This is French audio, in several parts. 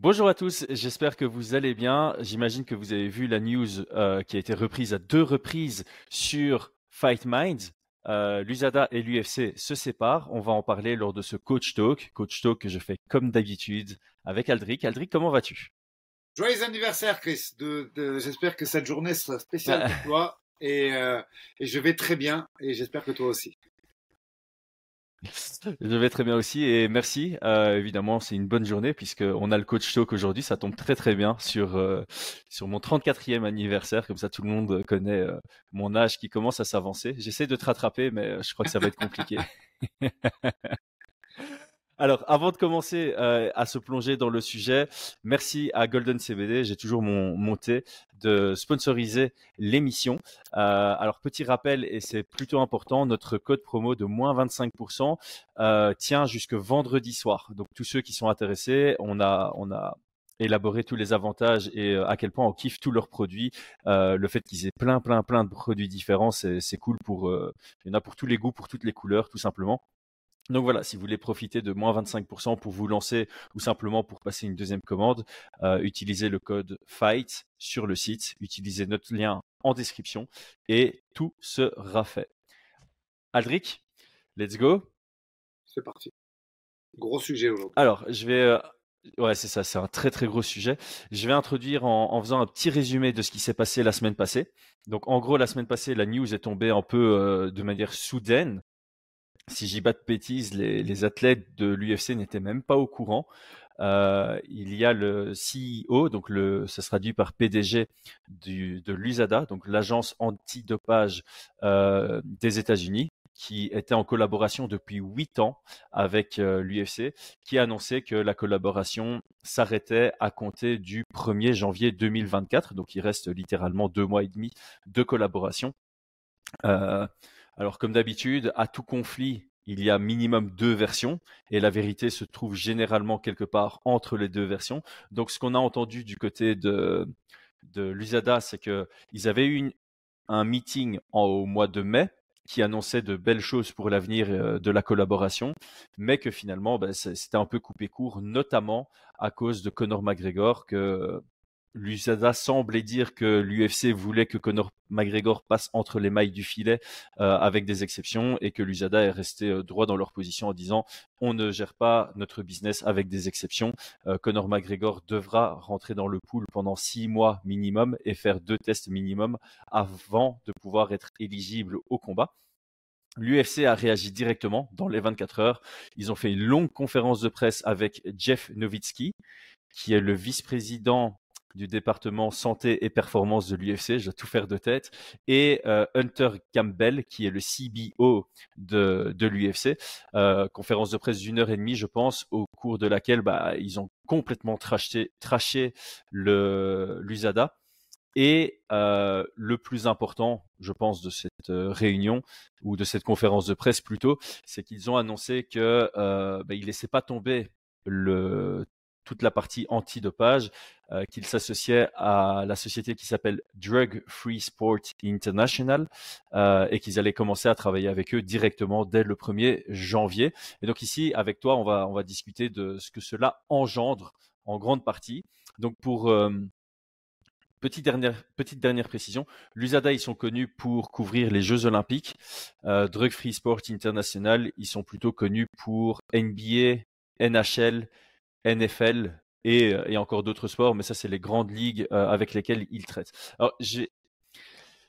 Bonjour à tous, j'espère que vous allez bien. J'imagine que vous avez vu la news euh, qui a été reprise à deux reprises sur Fight Minds. Euh, L'USADA et l'UFC se séparent. On va en parler lors de ce coach talk. Coach talk que je fais comme d'habitude avec Aldric. Aldric, comment vas-tu? Joyeux anniversaire, Chris. J'espère que cette journée sera spéciale pour toi. Et, euh, et je vais très bien. Et j'espère que toi aussi. Je vais très bien aussi et merci. Euh, évidemment, c'est une bonne journée puisqu'on a le coach talk aujourd'hui. Ça tombe très très bien sur, euh, sur mon 34e anniversaire. Comme ça, tout le monde connaît euh, mon âge qui commence à s'avancer. J'essaie de te rattraper, mais je crois que ça va être compliqué. Alors, avant de commencer euh, à se plonger dans le sujet, merci à Golden CBD, j'ai toujours mon, monté de sponsoriser l'émission. Euh, alors, petit rappel, et c'est plutôt important, notre code promo de moins 25% euh, tient jusque vendredi soir. Donc, tous ceux qui sont intéressés, on a, on a élaboré tous les avantages et à quel point on kiffe tous leurs produits. le fait qu'ils aient plein, plein, plein de produits différents, c'est cool pour, il y en a pour tous les goûts, pour toutes les couleurs, tout simplement. Donc voilà, si vous voulez profiter de moins 25% pour vous lancer ou simplement pour passer une deuxième commande, euh, utilisez le code FIGHT sur le site, utilisez notre lien en description et tout sera fait. Aldric, let's go. C'est parti. Gros sujet aujourd'hui. Alors, je vais... Euh, ouais, c'est ça, c'est un très très gros sujet. Je vais introduire en, faisant un petit résumé de ce qui s'est passé la semaine passée. Donc en gros, la semaine passée, la news est tombée un peu euh, de manière soudaine si j'y bats de bêtises, les, athlètes de l'UFC n'étaient même pas au courant. Euh, il y a le CEO, donc le, ça se traduit par PDG de l'USADA, donc l'agence antidopage euh, des États-Unis, qui était en collaboration depuis huit ans avec euh, l'UFC, qui a annoncé que la collaboration s'arrêtait à compter du 1er janvier 2024. Donc il reste littéralement deux mois et demi de collaboration. Euh, alors comme d'habitude, à tout conflit, il y a minimum deux versions et la vérité se trouve généralement quelque part entre les deux versions. Donc ce qu'on a entendu du côté de, de l'USADA, c'est qu'ils avaient eu un meeting au mois de mai qui annonçait de belles choses pour l'avenir euh, de la collaboration, mais que finalement ben, c'était un peu coupé court, notamment à cause de Conor McGregor, que l'USADA semblait dire que l'UFC voulait que Conor McGregor passe entre les mailles du filet euh, avec des exceptions et que l'USADA est resté euh, droit dans leur position en disant on ne gère pas notre business avec des exceptions. Euh, Conor McGregor devra rentrer dans le pool pendant six mois minimum et faire deux tests minimum avant de pouvoir être éligible au combat. L'UFC a réagi directement dans les 24 heures. Ils ont fait une longue conférence de presse avec Jeff Nowitzki, qui est le vice-président du département santé et performance de l'UFC, je vais tout faire de tête, et euh, Hunter Campbell, qui est le CBO de, l'UFC. Euh, conférence de presse d'une heure et demie, je pense, au cours de laquelle bah, ils ont complètement traché, traché l'USADA. Et euh, le plus important, je pense, de cette réunion ou de cette conférence de presse plutôt, c'est qu'ils ont annoncé que bah, ils laissaient pas tomber le toute la partie antidopage, euh, qu'il s'associait à la société qui s'appelle Drug Free Sport International euh, et qu'ils allaient commencer à travailler avec eux directement dès le 1er janvier. Et donc ici, avec toi, on va, on va discuter de ce que cela engendre en grande partie. Donc pour euh, Petite dernière, petite dernière précision, l'USADA, ils sont connus pour couvrir les Jeux Olympiques. Drug Free Sport International, ils sont plutôt connus pour NBA, NHL, NFL euh, et, encore d'autres sports, mais ça, c'est les grandes ligues euh, avec lesquelles il traite. Alors, je ne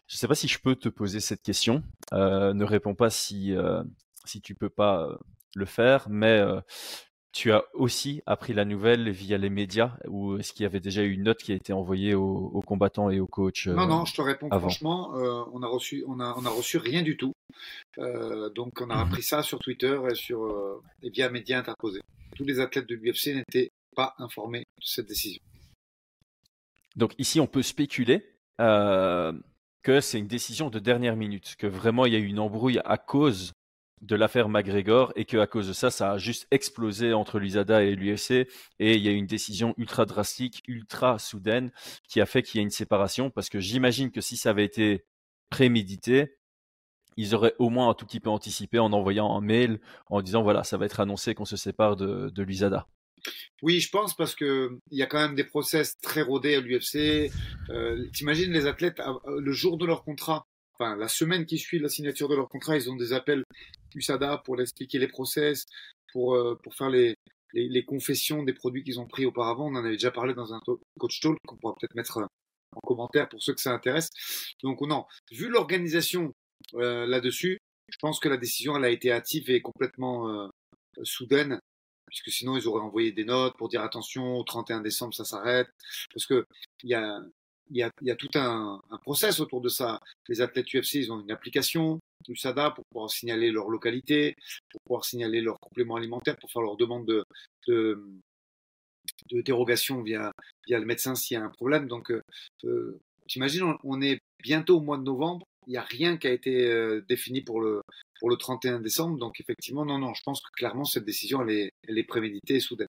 sais pas si je peux te poser cette question. Euh, ne réponds pas si, si tu peux pas le faire, mais tu as aussi appris la nouvelle via les médias ou est-ce qu'il y avait déjà eu une note qui a été envoyée aux, combattants et aux coachs Non, non, je te réponds franchement, on a reçu, on a, on a reçu rien du tout. donc on a mmh appris ça sur Twitter et sur et via médias interposés tous les athlètes de l'UFC n'étaient pas informés de cette décision. Donc ici, on peut spéculer euh, que c'est une décision de dernière minute, que vraiment il y a eu une embrouille à cause de l'affaire McGregor et que à cause de ça, ça a juste explosé entre l'USADA et l'UFC et il y a une décision ultra drastique, ultra soudaine qui a fait qu'il y ait une séparation parce que j'imagine que si ça avait été prémédité, ils auraient au moins un tout petit peu anticipé en envoyant un mail en disant voilà, ça va être annoncé qu'on se sépare de, de l'USADA. Oui, je pense parce que il y a quand même des process très rodés à l'UFC. Euh, T'imagines les athlètes le jour de leur contrat, enfin la semaine qui suit la signature de leur contrat, ils ont des appels USADA pour expliquer les process, pour euh, pour faire les, les, les confessions des produits qu'ils ont pris auparavant. On en avait déjà parlé dans un coach talk qu'on pourra peut-être mettre euh, en commentaire pour ceux que ça intéresse. Donc non, vu l'organisation euh, là-dessus, je pense que la décision elle a été hâtive et complètement euh, soudaine puisque sinon ils auraient envoyé des notes pour dire attention, au 31 décembre ça s'arrête, parce que il y a, y, a, y a tout un, un process autour de ça. Les athlètes UFC, ils ont une application USADA pour pouvoir signaler leur localité, pour pouvoir signaler leurs compléments alimentaires, pour faire leur demande de, de, de dérogation via, via le médecin s'il y a un problème. Donc, euh, euh t'imagines, on est bientôt au mois de novembre, il n'y a rien qui a été euh, défini pour le, pour le 31 décembre. Donc effectivement, non, non, je pense que clairement cette décision, elle est, elle est préméditée et soudaine.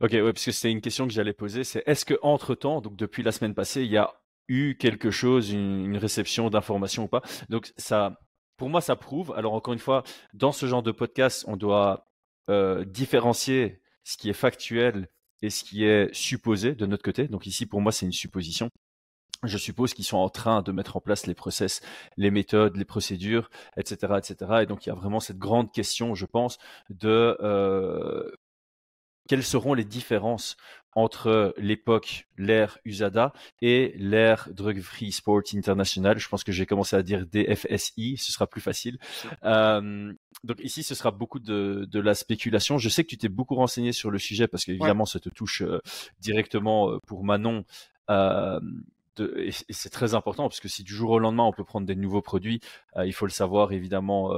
Ok, ouais, parce que c'était une question que j'allais poser, c'est est-ce que entre temps, donc depuis la semaine passée, il y a eu quelque chose, une, réception d'informations ou pas? Donc ça, pour moi, ça prouve. Alors encore une fois, dans ce genre de podcast, on doit euh, différencier ce qui est factuel et ce qui est supposé de notre côté. Donc ici, pour moi, c'est une supposition je suppose qu'ils sont en train de mettre en place les process, les méthodes, les procédures, etc., etc. Et donc il y a vraiment cette grande question, je pense, de euh, quelles seront les différences entre l'époque, l'ère USADA et l'ère Drug Free Sport International? Je pense que j'ai commencé à dire DFSI, ce sera plus facile. Euh, donc ici, ce sera beaucoup de, de, la spéculation. Je sais que tu t'es beaucoup renseigné sur le sujet parce qu'évidemment, ça te touche euh, directement euh, pour Manon. Euh, et, c'est très important parce que si du jour au lendemain on peut prendre des nouveaux produits, il faut le savoir évidemment.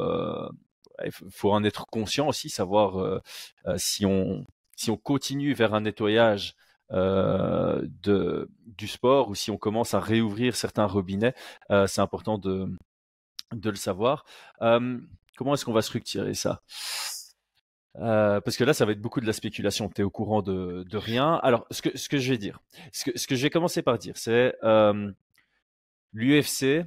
Il faut en être conscient aussi, savoir euh, si on si on continue vers un nettoyage de du sport ou si on commence à réouvrir certains robinets, c'est important de de le savoir. comment est-ce qu'on va structurer ça? Euh, parce que là, ça va être beaucoup de la spéculation. Tu es au courant de, de, rien. Alors, ce que, ce que je vais dire, ce que, ce que je vais commencer par dire, c'est euh, l'UFC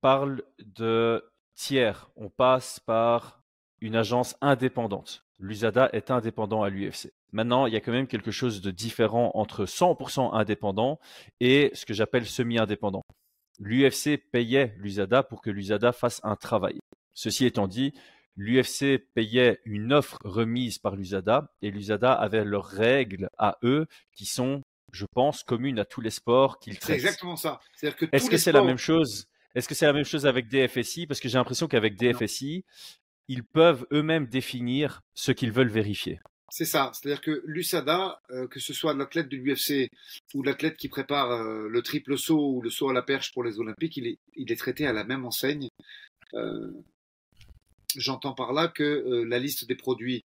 parle de tiers. On passe par une agence indépendante. L'USADA est indépendant à l'UFC. Maintenant, il y a quand même quelque chose de différent entre 100% indépendant et ce que j'appelle semi-indépendant. L'UFC payait l'USADA pour que l'USADA fasse un travail. Ceci étant dit, l'UFC payait une offre remise par l'USADA et l'USADA avait leurs règles à eux qui sont, je pense, communes à tous les sports qu'ils traitent. C'est exactement ça. Est-ce que c'est la même chose? Est-ce que c'est la même chose avec DFSI Parce que j'ai l'impression qu'avec DFSI, ils peuvent eux-mêmes définir ce qu'ils veulent vérifier. C'est ça, c'est-à-dire que l'USADA, euh, que ce soit l'athlète de l'UFC ou l'athlète qui prépare euh, le triple saut ou le saut à la perche pour les Olympiques, il est, traité à la même enseigne. Euh, J'entends par là que la liste des produits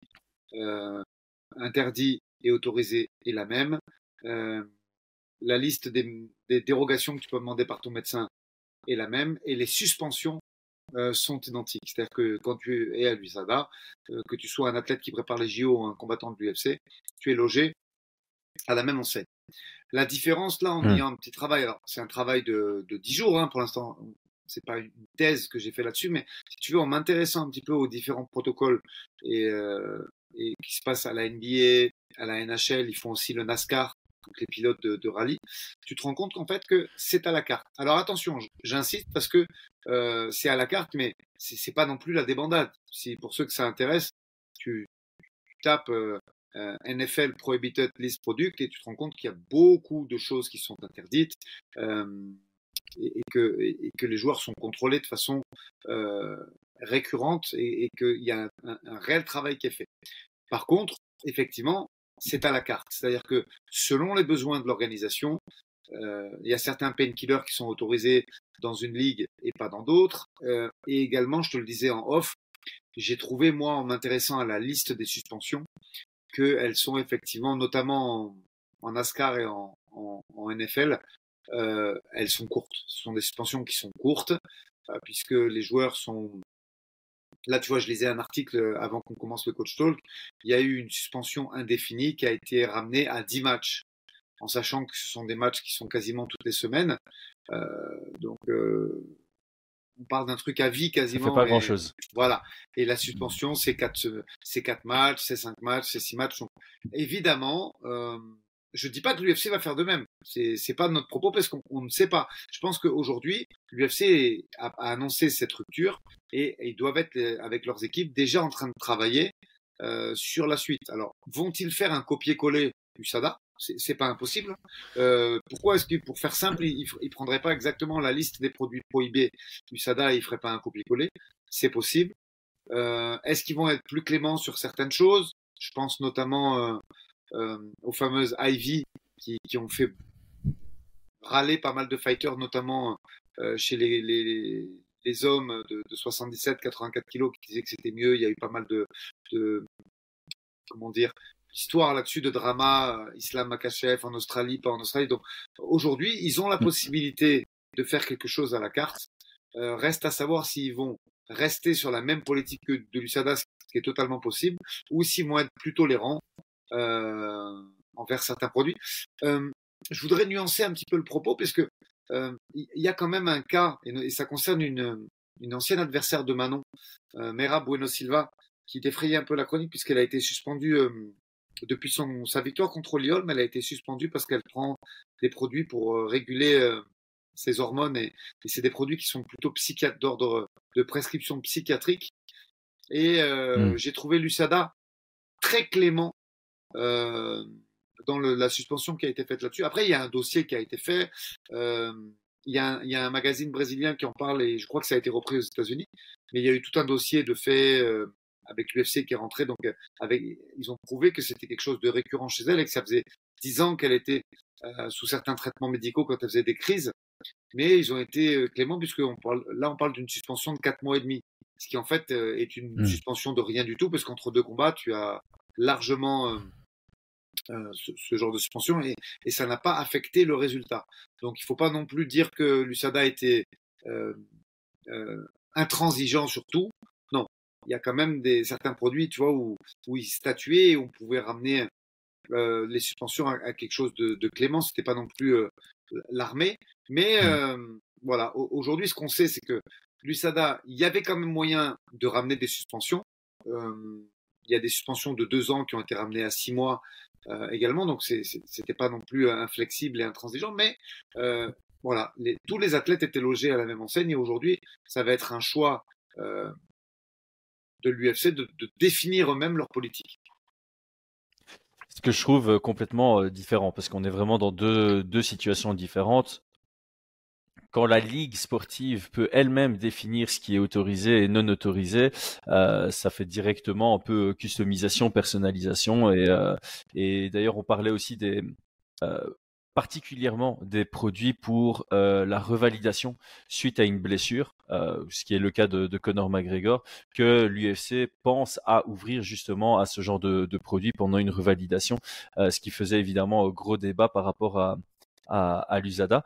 interdits et autorisés est la même. La liste des, dérogations que tu peux demander par ton médecin est la même. Et les suspensions euh, sont identiques. C'est-à-dire que quand tu es à l'USADA, euh, que tu sois un athlète qui prépare les JO ou un combattant de l'UFC, tu es logé à la même enseigne. La différence là, en mmh. ayant un petit travail, alors c'est un travail de, de 10 jours hein, pour l'instant, c'est pas une thèse que j'ai fait là-dessus, mais si tu veux, en m'intéressant un petit peu aux différents protocoles et, euh, et qui se passent à la NBA, à la NHL, ils font aussi le NASCAR, donc les pilotes de, de rallye, tu te rends compte qu'en fait que c'est à la carte. Alors attention, j'insiste parce que euh, c'est à la carte, mais c'est pas non plus la débandade. Si pour ceux que ça intéresse, tu, tapes euh, euh NFL Prohibited List Product et tu te rends compte qu'il y a beaucoup de choses qui sont interdites. Euh, et, que, et, que, les joueurs sont contrôlés de façon récurrente et, et qu'il y a un, un, réel travail qui est fait. Par contre, effectivement, c'est à la carte. C'est-à-dire que selon les besoins de l'organisation, il y a certains painkillers qui sont autorisés dans une ligue et pas dans d'autres. Euh, et également, je te le disais en off, j'ai trouvé, moi, en m'intéressant à la liste des suspensions, qu'elles sont effectivement, notamment en, en NASCAR et en NFL, euh, elles sont courtes. Ce sont des suspensions qui sont courtes, euh, puisque les joueurs sont Là, tu vois, je lisais un article avant qu'on commence le coach talk. Il y a eu une suspension indéfinie qui a été ramenée à 10 matchs, en sachant que ce sont des matchs qui sont quasiment toutes les semaines. Euh, donc, euh, on parle d'un truc à vie quasiment. Ça fait pas grand chose. Voilà. Et la suspension, c'est quatre, c'est quatre matchs, c'est cinq matchs, c'est six matchs. Donc, évidemment, euh, je dis pas que l'UFC va faire de même. C'est, c'est pas notre propos parce qu'on ne sait pas. Je pense qu'aujourd'hui, l'UFC a, a, annoncé cette rupture et, et, ils doivent être avec leurs équipes déjà en train de travailler euh, sur la suite. Alors, vont-ils faire un copier-coller USADA c'est pas impossible. Euh, pourquoi est-ce que, pour faire simple, il, il prendrait pas exactement la liste des produits prohibés USADA et il ferait pas un copier-coller? C'est possible. Euh, est-ce qu'ils vont être plus cléments sur certaines choses? Je pense notamment euh, aux fameuses IV qui, ont fait râler pas mal de fighters, notamment chez les, les, les, hommes de, de 77-84 kilos qui disaient que c'était mieux. Il y a eu pas mal de comment dire histoire là-dessus de drama, euh, Islam Makachev en Australie, pas en Australie. Donc aujourd'hui, ils ont la possibilité de faire quelque chose à la carte. Euh, reste à savoir s'ils vont rester sur la même politique que de l'USADA, ce qui est totalement possible, ou s'ils vont être plus tolérants euh, envers certains produits. Euh, je voudrais nuancer un petit peu le propos, parce que euh, il y a quand même un cas, et, ça concerne une, une ancienne adversaire de Manon, euh, Mera Bueno Silva, qui défrayait un peu la chronique puisqu'elle a été suspendue depuis son, sa victoire contre Lyon, elle a été suspendue parce qu'elle prend des produits pour euh, réguler euh, ses hormones et, et c'est des produits qui sont plutôt psychiatres d'ordre de prescription psychiatrique. Et euh, mmh. j'ai trouvé l'USADA très clément euh, dans le, la suspension qui a été faite là-dessus. Après, il y a un dossier qui a été fait. Euh, il y, a un, il y, a un, magazine brésilien qui en parle et je crois que ça a été repris aux États-Unis. Mais il y a eu tout un dossier de faits euh, avec l'UFC qui est rentré. Donc, euh, avec, ils ont prouvé que c'était quelque chose de récurrent chez elle et que ça faisait dix ans qu'elle était euh, sous certains traitements médicaux quand elle faisait des crises. Mais ils ont été euh, cléments puisque on parle, là, on parle d'une suspension de quatre mois et demi, ce qui en fait euh, est une mmh. suspension de rien du tout parce qu'entre deux combats, tu as largement euh, euh, ce, ce, genre de suspension et, et ça n'a pas affecté le résultat. Donc, il faut pas non plus dire que l'USADA était euh, intransigeant sur tout il y a quand même des certains produits, tu vois, où, où ils statuaient et on pouvait ramener euh, les suspensions à, à, quelque chose de, de clément. C'était pas non plus euh, l'armée, mais mmh. euh, voilà. Aujourd'hui, ce qu'on sait, c'est que l'USADA, il y avait quand même moyen de ramener des suspensions. Euh, il y a des suspensions de deux ans qui ont été ramenées à six mois euh, également, donc c'était pas non plus inflexible et intransigeant, mais euh, voilà, les, tous les athlètes étaient logés à la même enseigne et aujourd'hui, ça va être un choix euh, de l'UFC de, définir eux-mêmes leur politique. Ce que je trouve euh, complètement euh, différent, parce qu'on est vraiment dans deux, situations différentes. Quand la ligue sportive peut elle-même définir ce qui est autorisé et non autorisé, euh, ça fait directement un peu customisation, personnalisation. Et, d'ailleurs, on parlait aussi des, particulièrement des produits pour euh, la revalidation suite à une blessure, euh, ce qui est le cas de, de Conor McGregor, que l'UFC pense à ouvrir justement à ce genre de, produits pendant une revalidation, euh, ce qui faisait évidemment un gros débat par rapport à, l'USADA.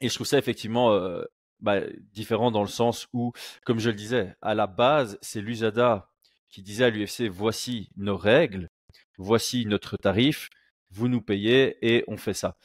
Et je trouve ça effectivement bah, différent dans le sens où, comme je le disais, à la base, c'est l'USADA qui disait à l'UFC, voici nos règles, voici notre tarif, vous nous payez et on fait ça.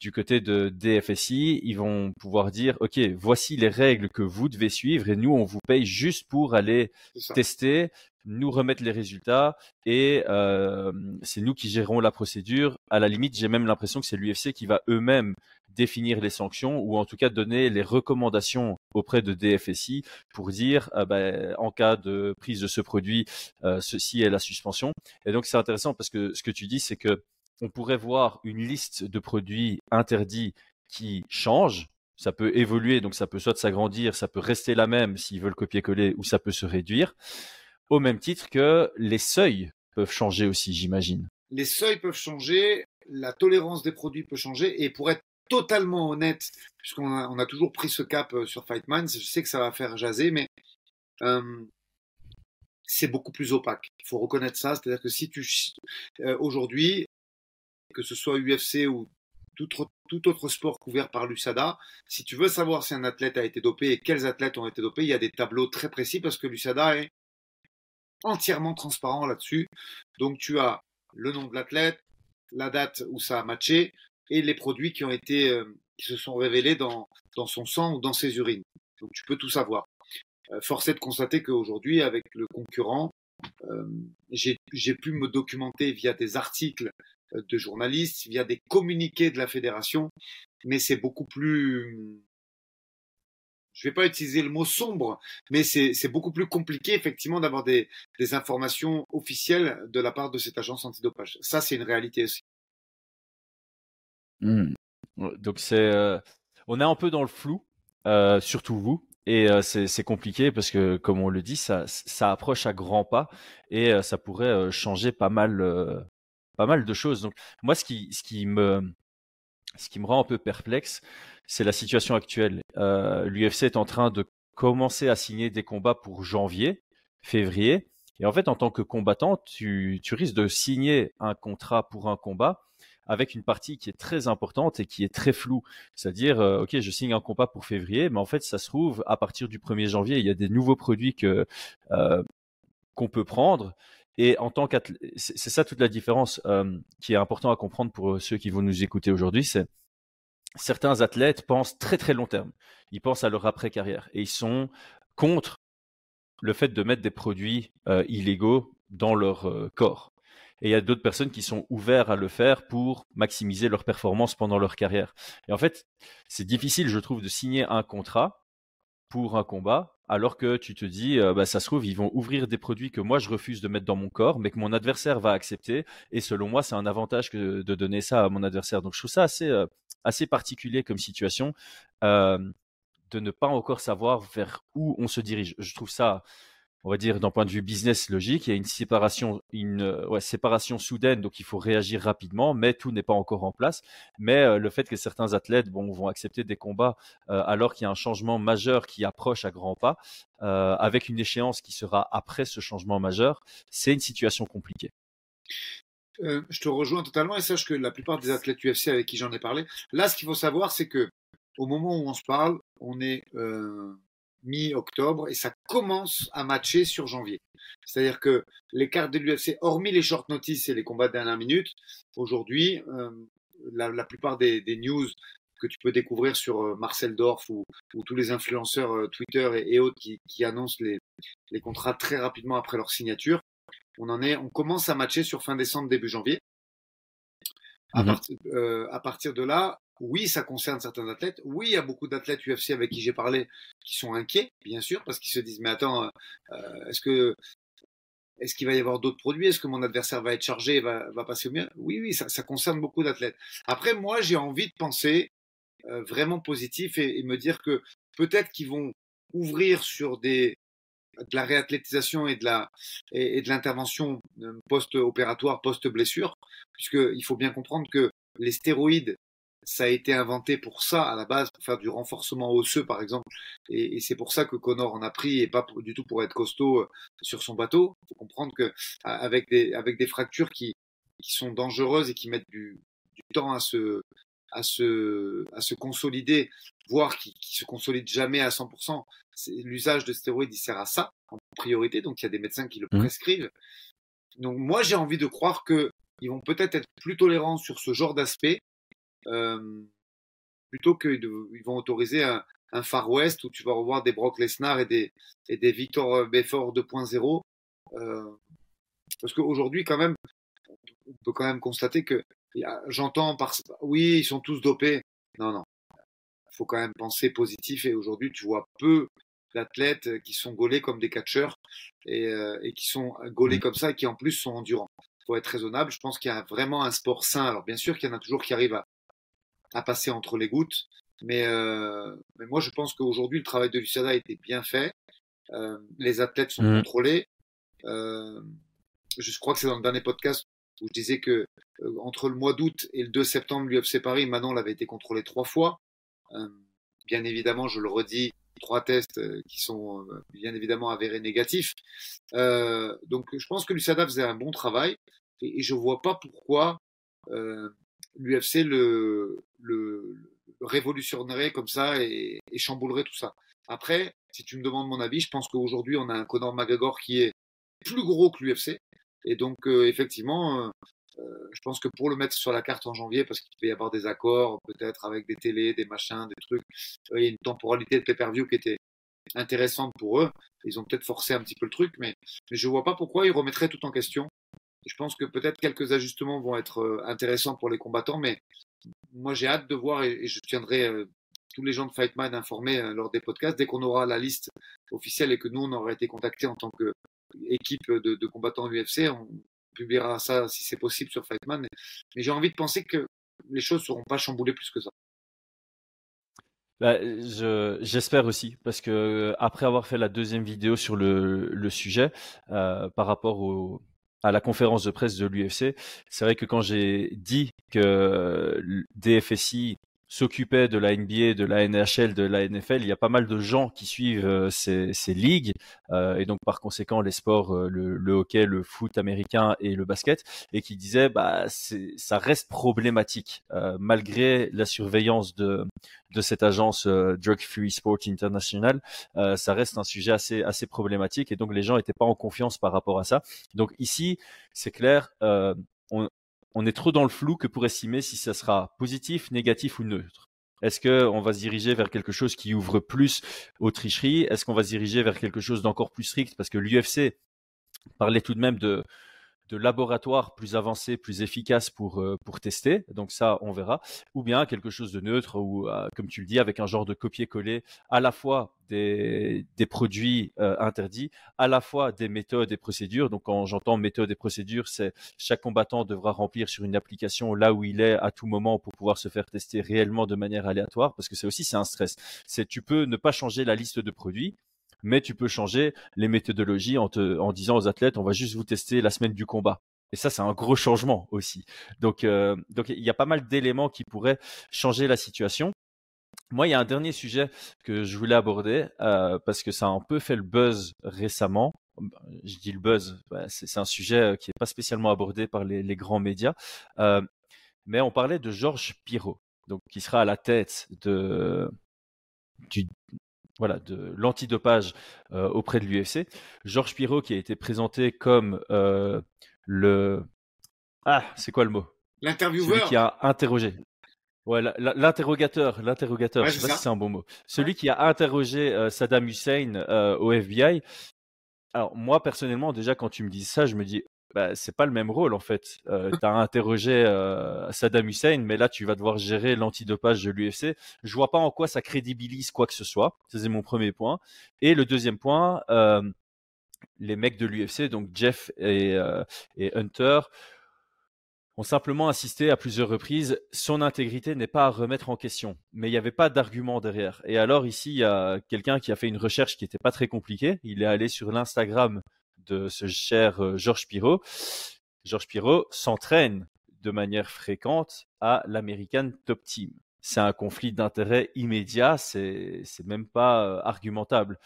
Du côté de DFSI, ils vont pouvoir dire, OK, voici les règles que vous devez suivre et nous, on vous paye juste pour aller tester, nous remettre les résultats et euh, c'est nous qui gérons la procédure. À la limite, j'ai même l'impression que c'est l'UFC qui va eux-mêmes définir les sanctions ou en tout cas donner les recommandations auprès de DFSI pour dire euh, en cas de prise de ce produit, euh, ceci est la suspension. Et donc c'est intéressant parce que ce que tu dis, c'est que on pourrait voir une liste de produits interdits qui change. Ça peut évoluer, donc ça peut soit s'agrandir, ça peut rester la même s'ils veulent copier-coller, ou ça peut se réduire. Au même titre que les seuils peuvent changer aussi, j'imagine. Les seuils peuvent changer, la tolérance des produits peut changer, et pour être totalement honnête, puisqu'on a, toujours pris ce cap euh, sur Fightman, je sais que ça va faire jaser, mais euh, c'est beaucoup plus opaque. Il faut reconnaître ça, c'est-à-dire que si tu euh, aujourd'hui, que ce soit UFC ou tout, autre sport couvert par l'USADA, si tu veux savoir si un athlète a été dopé et quels athlètes ont été dopés, il y a des tableaux très précis parce que l'USADA est entièrement transparent là-dessus. Donc tu as le nom de l'athlète, la date où ça a matché et les produits qui ont été euh, qui se sont révélés dans, dans son sang ou dans ses urines. Donc tu peux tout savoir. Euh, force est de constater qu'aujourd'hui, avec le concurrent, euh, j'ai pu me documenter via des articles de journalistes, via des communiqués de la fédération, mais c'est beaucoup plus je vais pas utiliser le mot sombre, mais c'est beaucoup plus compliqué effectivement d'avoir des, informations officielles de la part de cette agence antidopage. Ça, c'est une réalité aussi. Mmh. Donc c'est, euh, on est un peu dans le flou, euh, surtout vous, et euh, c'est compliqué parce que, comme on le dit, ça approche à grands pas et ça pourrait changer pas mal, pas mal de choses. Donc moi, ce qui, me, ce qui me rend un peu perplexe, c'est la situation actuelle. Euh, L'UFC est en train de commencer à signer des combats pour janvier, février. Et en fait, en tant que combattant, tu, risques de signer un contrat pour un combat avec une partie qui est très importante et qui est très floue. C'est-à-dire, euh, OK, je signe un combat pour février, mais en fait, ça se trouve, à partir du 1er janvier, il y a des nouveaux produits que euh, qu'on peut prendre. Et en tant qu'athlète, c'est ça toute la différence qui est important à comprendre pour ceux qui vont nous écouter aujourd'hui, c'est certains athlètes pensent très très long terme. Ils pensent à leur après-carrière et ils sont contre le fait de mettre des produits euh, illégaux dans leur euh, corps. Et il y a d'autres personnes qui sont ouvertes à le faire pour maximiser leur performance pendant leur carrière. Et en fait, c'est difficile, je trouve, de signer un contrat pour un combat alors que tu te dis, euh, bah, ça se trouve, ils vont ouvrir des produits que moi je refuse de mettre dans mon corps, mais que mon adversaire va accepter. Et selon moi, c'est un avantage que de donner ça à mon adversaire. Donc je trouve ça assez, assez particulier comme situation euh, de ne pas encore savoir vers où on se dirige. Je trouve ça, on va dire, d'un point de vue business logique, il y a une séparation, une ouais, séparation soudaine, donc il faut réagir rapidement, mais tout n'est pas encore en place. Mais euh, le fait que certains athlètes vont accepter des combats euh, alors qu'il y a un changement majeur qui approche à grands pas, avec une échéance qui sera après ce changement majeur, c'est une situation compliquée. Euh, je te rejoins totalement et sache que la plupart des athlètes UFC avec qui j'en ai parlé, là, ce qu'il faut savoir, c'est que au moment où on se parle, on est euh, mi-octobre et ça commence à matcher sur janvier. C'est-à-dire que les cartes de l'UFC, hormis les short notices et les combats de dernière minute, aujourd'hui, euh, la, plupart des, news que tu peux découvrir sur Marcel Dorf ou, tous les influenceurs Twitter et, autres qui, annoncent les, les, contrats très rapidement après leur signature, on en est, on commence à matcher sur fin décembre, début janvier. Mhm. Euh, à, partir de là, oui, ça concerne certains athlètes. Oui, il y a beaucoup d'athlètes UFC avec qui j'ai parlé qui sont inquiets, bien sûr, parce qu'ils se disent mais attends, euh, est-ce que est-ce qu'il va y avoir d'autres produits? Est-ce que mon adversaire va être chargé et va, passer au mieux? Oui, oui, ça, concerne beaucoup d'athlètes. Après, moi, j'ai envie de penser euh, vraiment positif et, me dire que peut-être qu'ils vont ouvrir sur des de la réathlétisation et de la et, de l'intervention euh, post-opératoire, post-blessure, puisqu'il faut bien comprendre que les stéroïdes, ça a été inventé pour ça à la base, pour faire du renforcement osseux par exemple, et, c'est pour ça que Connor en a pris et pas du tout pour être costaud euh, sur son bateau. Il faut comprendre que avec des avec des fractures qui qui sont dangereuses et qui mettent du, temps à se à se, à se consolider, voire qui, qui se consolide jamais à 100%. L'usage de stéroïdes, il sert à ça en priorité, donc il y a des médecins qui le mmh. prescrivent. Donc moi, j'ai envie de croire que ils vont peut-être être plus tolérants sur ce genre d'aspect, euh, plutôt qu'ils vont autoriser un, un, Far West où tu vas revoir des Brock Lesnar et des, et des Victor Belfort 2.0. Euh, parce qu'aujourd'hui, quand même, on peut quand même constater que J'entends par oui, ils sont tous dopés. Non, non. Il faut quand même penser positif et aujourd'hui, tu vois peu d'athlètes qui sont gaulés comme des catcheurs et, euh, et qui sont gaulés mmh. comme ça et qui en plus sont endurants. Il faut être raisonnable. Je pense qu'il y a vraiment un sport sain. Alors bien sûr qu'il y en a toujours qui arrivent à, à passer entre les gouttes, mais, euh, mais moi je pense qu'aujourd'hui le travail de l'USADA a été bien fait. Euh, les athlètes sont mmh. contrôlés. Euh, je crois que c'est dans le dernier podcast où je disais que euh, entre le mois d'août et le 2 septembre, l'UFC Paris, Manon l'avait été contrôlé trois fois. Euh, bien évidemment, je le redis, trois tests euh, qui sont bien évidemment avérés négatifs. donc, je pense que l'USADA faisait un bon travail et, je vois pas pourquoi l'UFC le, révolutionnerait comme ça et, chamboulerait tout ça. Après, si tu me demandes mon avis, je pense qu'aujourd'hui, on a un Conor McGregor qui est plus gros que l'UFC. Et donc, effectivement, je pense que pour le mettre sur la carte en janvier, parce qu'il devait y avoir des accords, peut-être avec des télés, des machins, des trucs, il y a une temporalité de pay-per-view qui était intéressante pour eux. Ils ont peut-être forcé un petit peu le truc, mais, je vois pas pourquoi ils remettraient tout en question. Je pense que peut-être quelques ajustements vont être euh, intéressants pour les combattants, mais moi j'ai hâte de voir et, je tiendrai euh, tous les gens de Fightman informés euh, lors des podcasts dès qu'on aura la liste officielle et que nous on aura été contactés en tant qu'équipe de, de combattants UFC. On publiera ça si c'est possible sur Fightman. Mais j'ai envie de penser que les choses ne seront pas chamboulées plus que ça. Bah, j'espère aussi, parce que après avoir fait la deuxième vidéo sur le, sujet, euh, par rapport au, à la conférence de presse de l'UFC, c'est vrai que quand j'ai dit que DFSI s'occupait de la NBA, de la NHL, de la NFL, il y a pas mal de gens qui suivent euh, ces, ces, ligues euh, et donc par conséquent les sports, euh, le, le, hockey, le foot américain et le basket, et qui disaient bah ça reste problématique malgré la surveillance de de cette agence Drug Free Sport International, ça reste un sujet assez assez problématique et donc les gens n'étaient pas en confiance par rapport à ça. Donc ici, c'est clair, on, on est trop dans le flou que pour estimer si ça sera positif, négatif ou neutre. Est-ce qu'on va se diriger vers quelque chose qui ouvre plus aux tricheries? Est-ce qu'on va se diriger vers quelque chose d'encore plus strict? Parce que l'UFC parlait tout de même de, de laboratoire plus avancé, plus efficace pour, euh, pour tester. Donc ça, on verra. Ou bien quelque chose de neutre ou, euh, comme tu le dis, avec un genre de copier-coller à la fois des, des produits euh, interdits, à la fois des méthodes et procédures. Donc quand j'entends méthode et procédures, c'est chaque combattant devra remplir sur une application là où il est à tout moment pour pouvoir se faire tester réellement de manière aléatoire, parce que c'est aussi c'est un stress. C'est tu peux ne pas changer la liste de produits, mais tu peux changer les méthodologies en, disant aux athlètes, on va juste vous tester la semaine du combat. Et ça, c'est un gros changement aussi. Donc, euh, donc il y a pas mal d'éléments qui pourraient changer la situation. Moi, il y a un dernier sujet que je voulais aborder euh, parce que ça a un peu fait le buzz récemment. Je dis le buzz, c'est un sujet euh, qui n'est pas spécialement abordé par les, grands médias. Mais on parlait de Georges Pirot, donc qui sera à la tête de, du, voilà, de l'antidopage euh, auprès de l'UFC. Georges Pirot qui a été présenté comme euh, le ah c'est quoi le mot? L'intervieweur. Celui qui a interrogé. Ouais, l'interrogateur, l'interrogateur. je sais pas si c'est un bon mot. Celui qui a interrogé euh, Saddam Hussein au FBI. Alors moi personnellement, déjà quand tu me dis ça, je me dis bah, c'est pas le même rôle en fait. Euh, tu as interrogé euh, Saddam Hussein, mais là tu vas devoir gérer l'antidopage de l'UFC. Je vois pas en quoi ça crédibilise quoi que ce soit. C'est mon premier point. Et le deuxième point, euh, les mecs de l'UFC, donc Jeff et, euh, et Hunter, ont simplement insisté à plusieurs reprises, son intégrité n'est pas à remettre en question. Mais il n'y avait pas d'argument derrière. Et alors ici, il y a quelqu'un qui a fait une recherche qui n'était pas très compliquée. Il est allé sur l'Instagram de ce cher euh, Georges Pirot. Georges Pirot s'entraîne de manière fréquente à l'American Top Team. C'est un conflit d'intérêt immédiat, c'est c'est même pas euh, argumentable.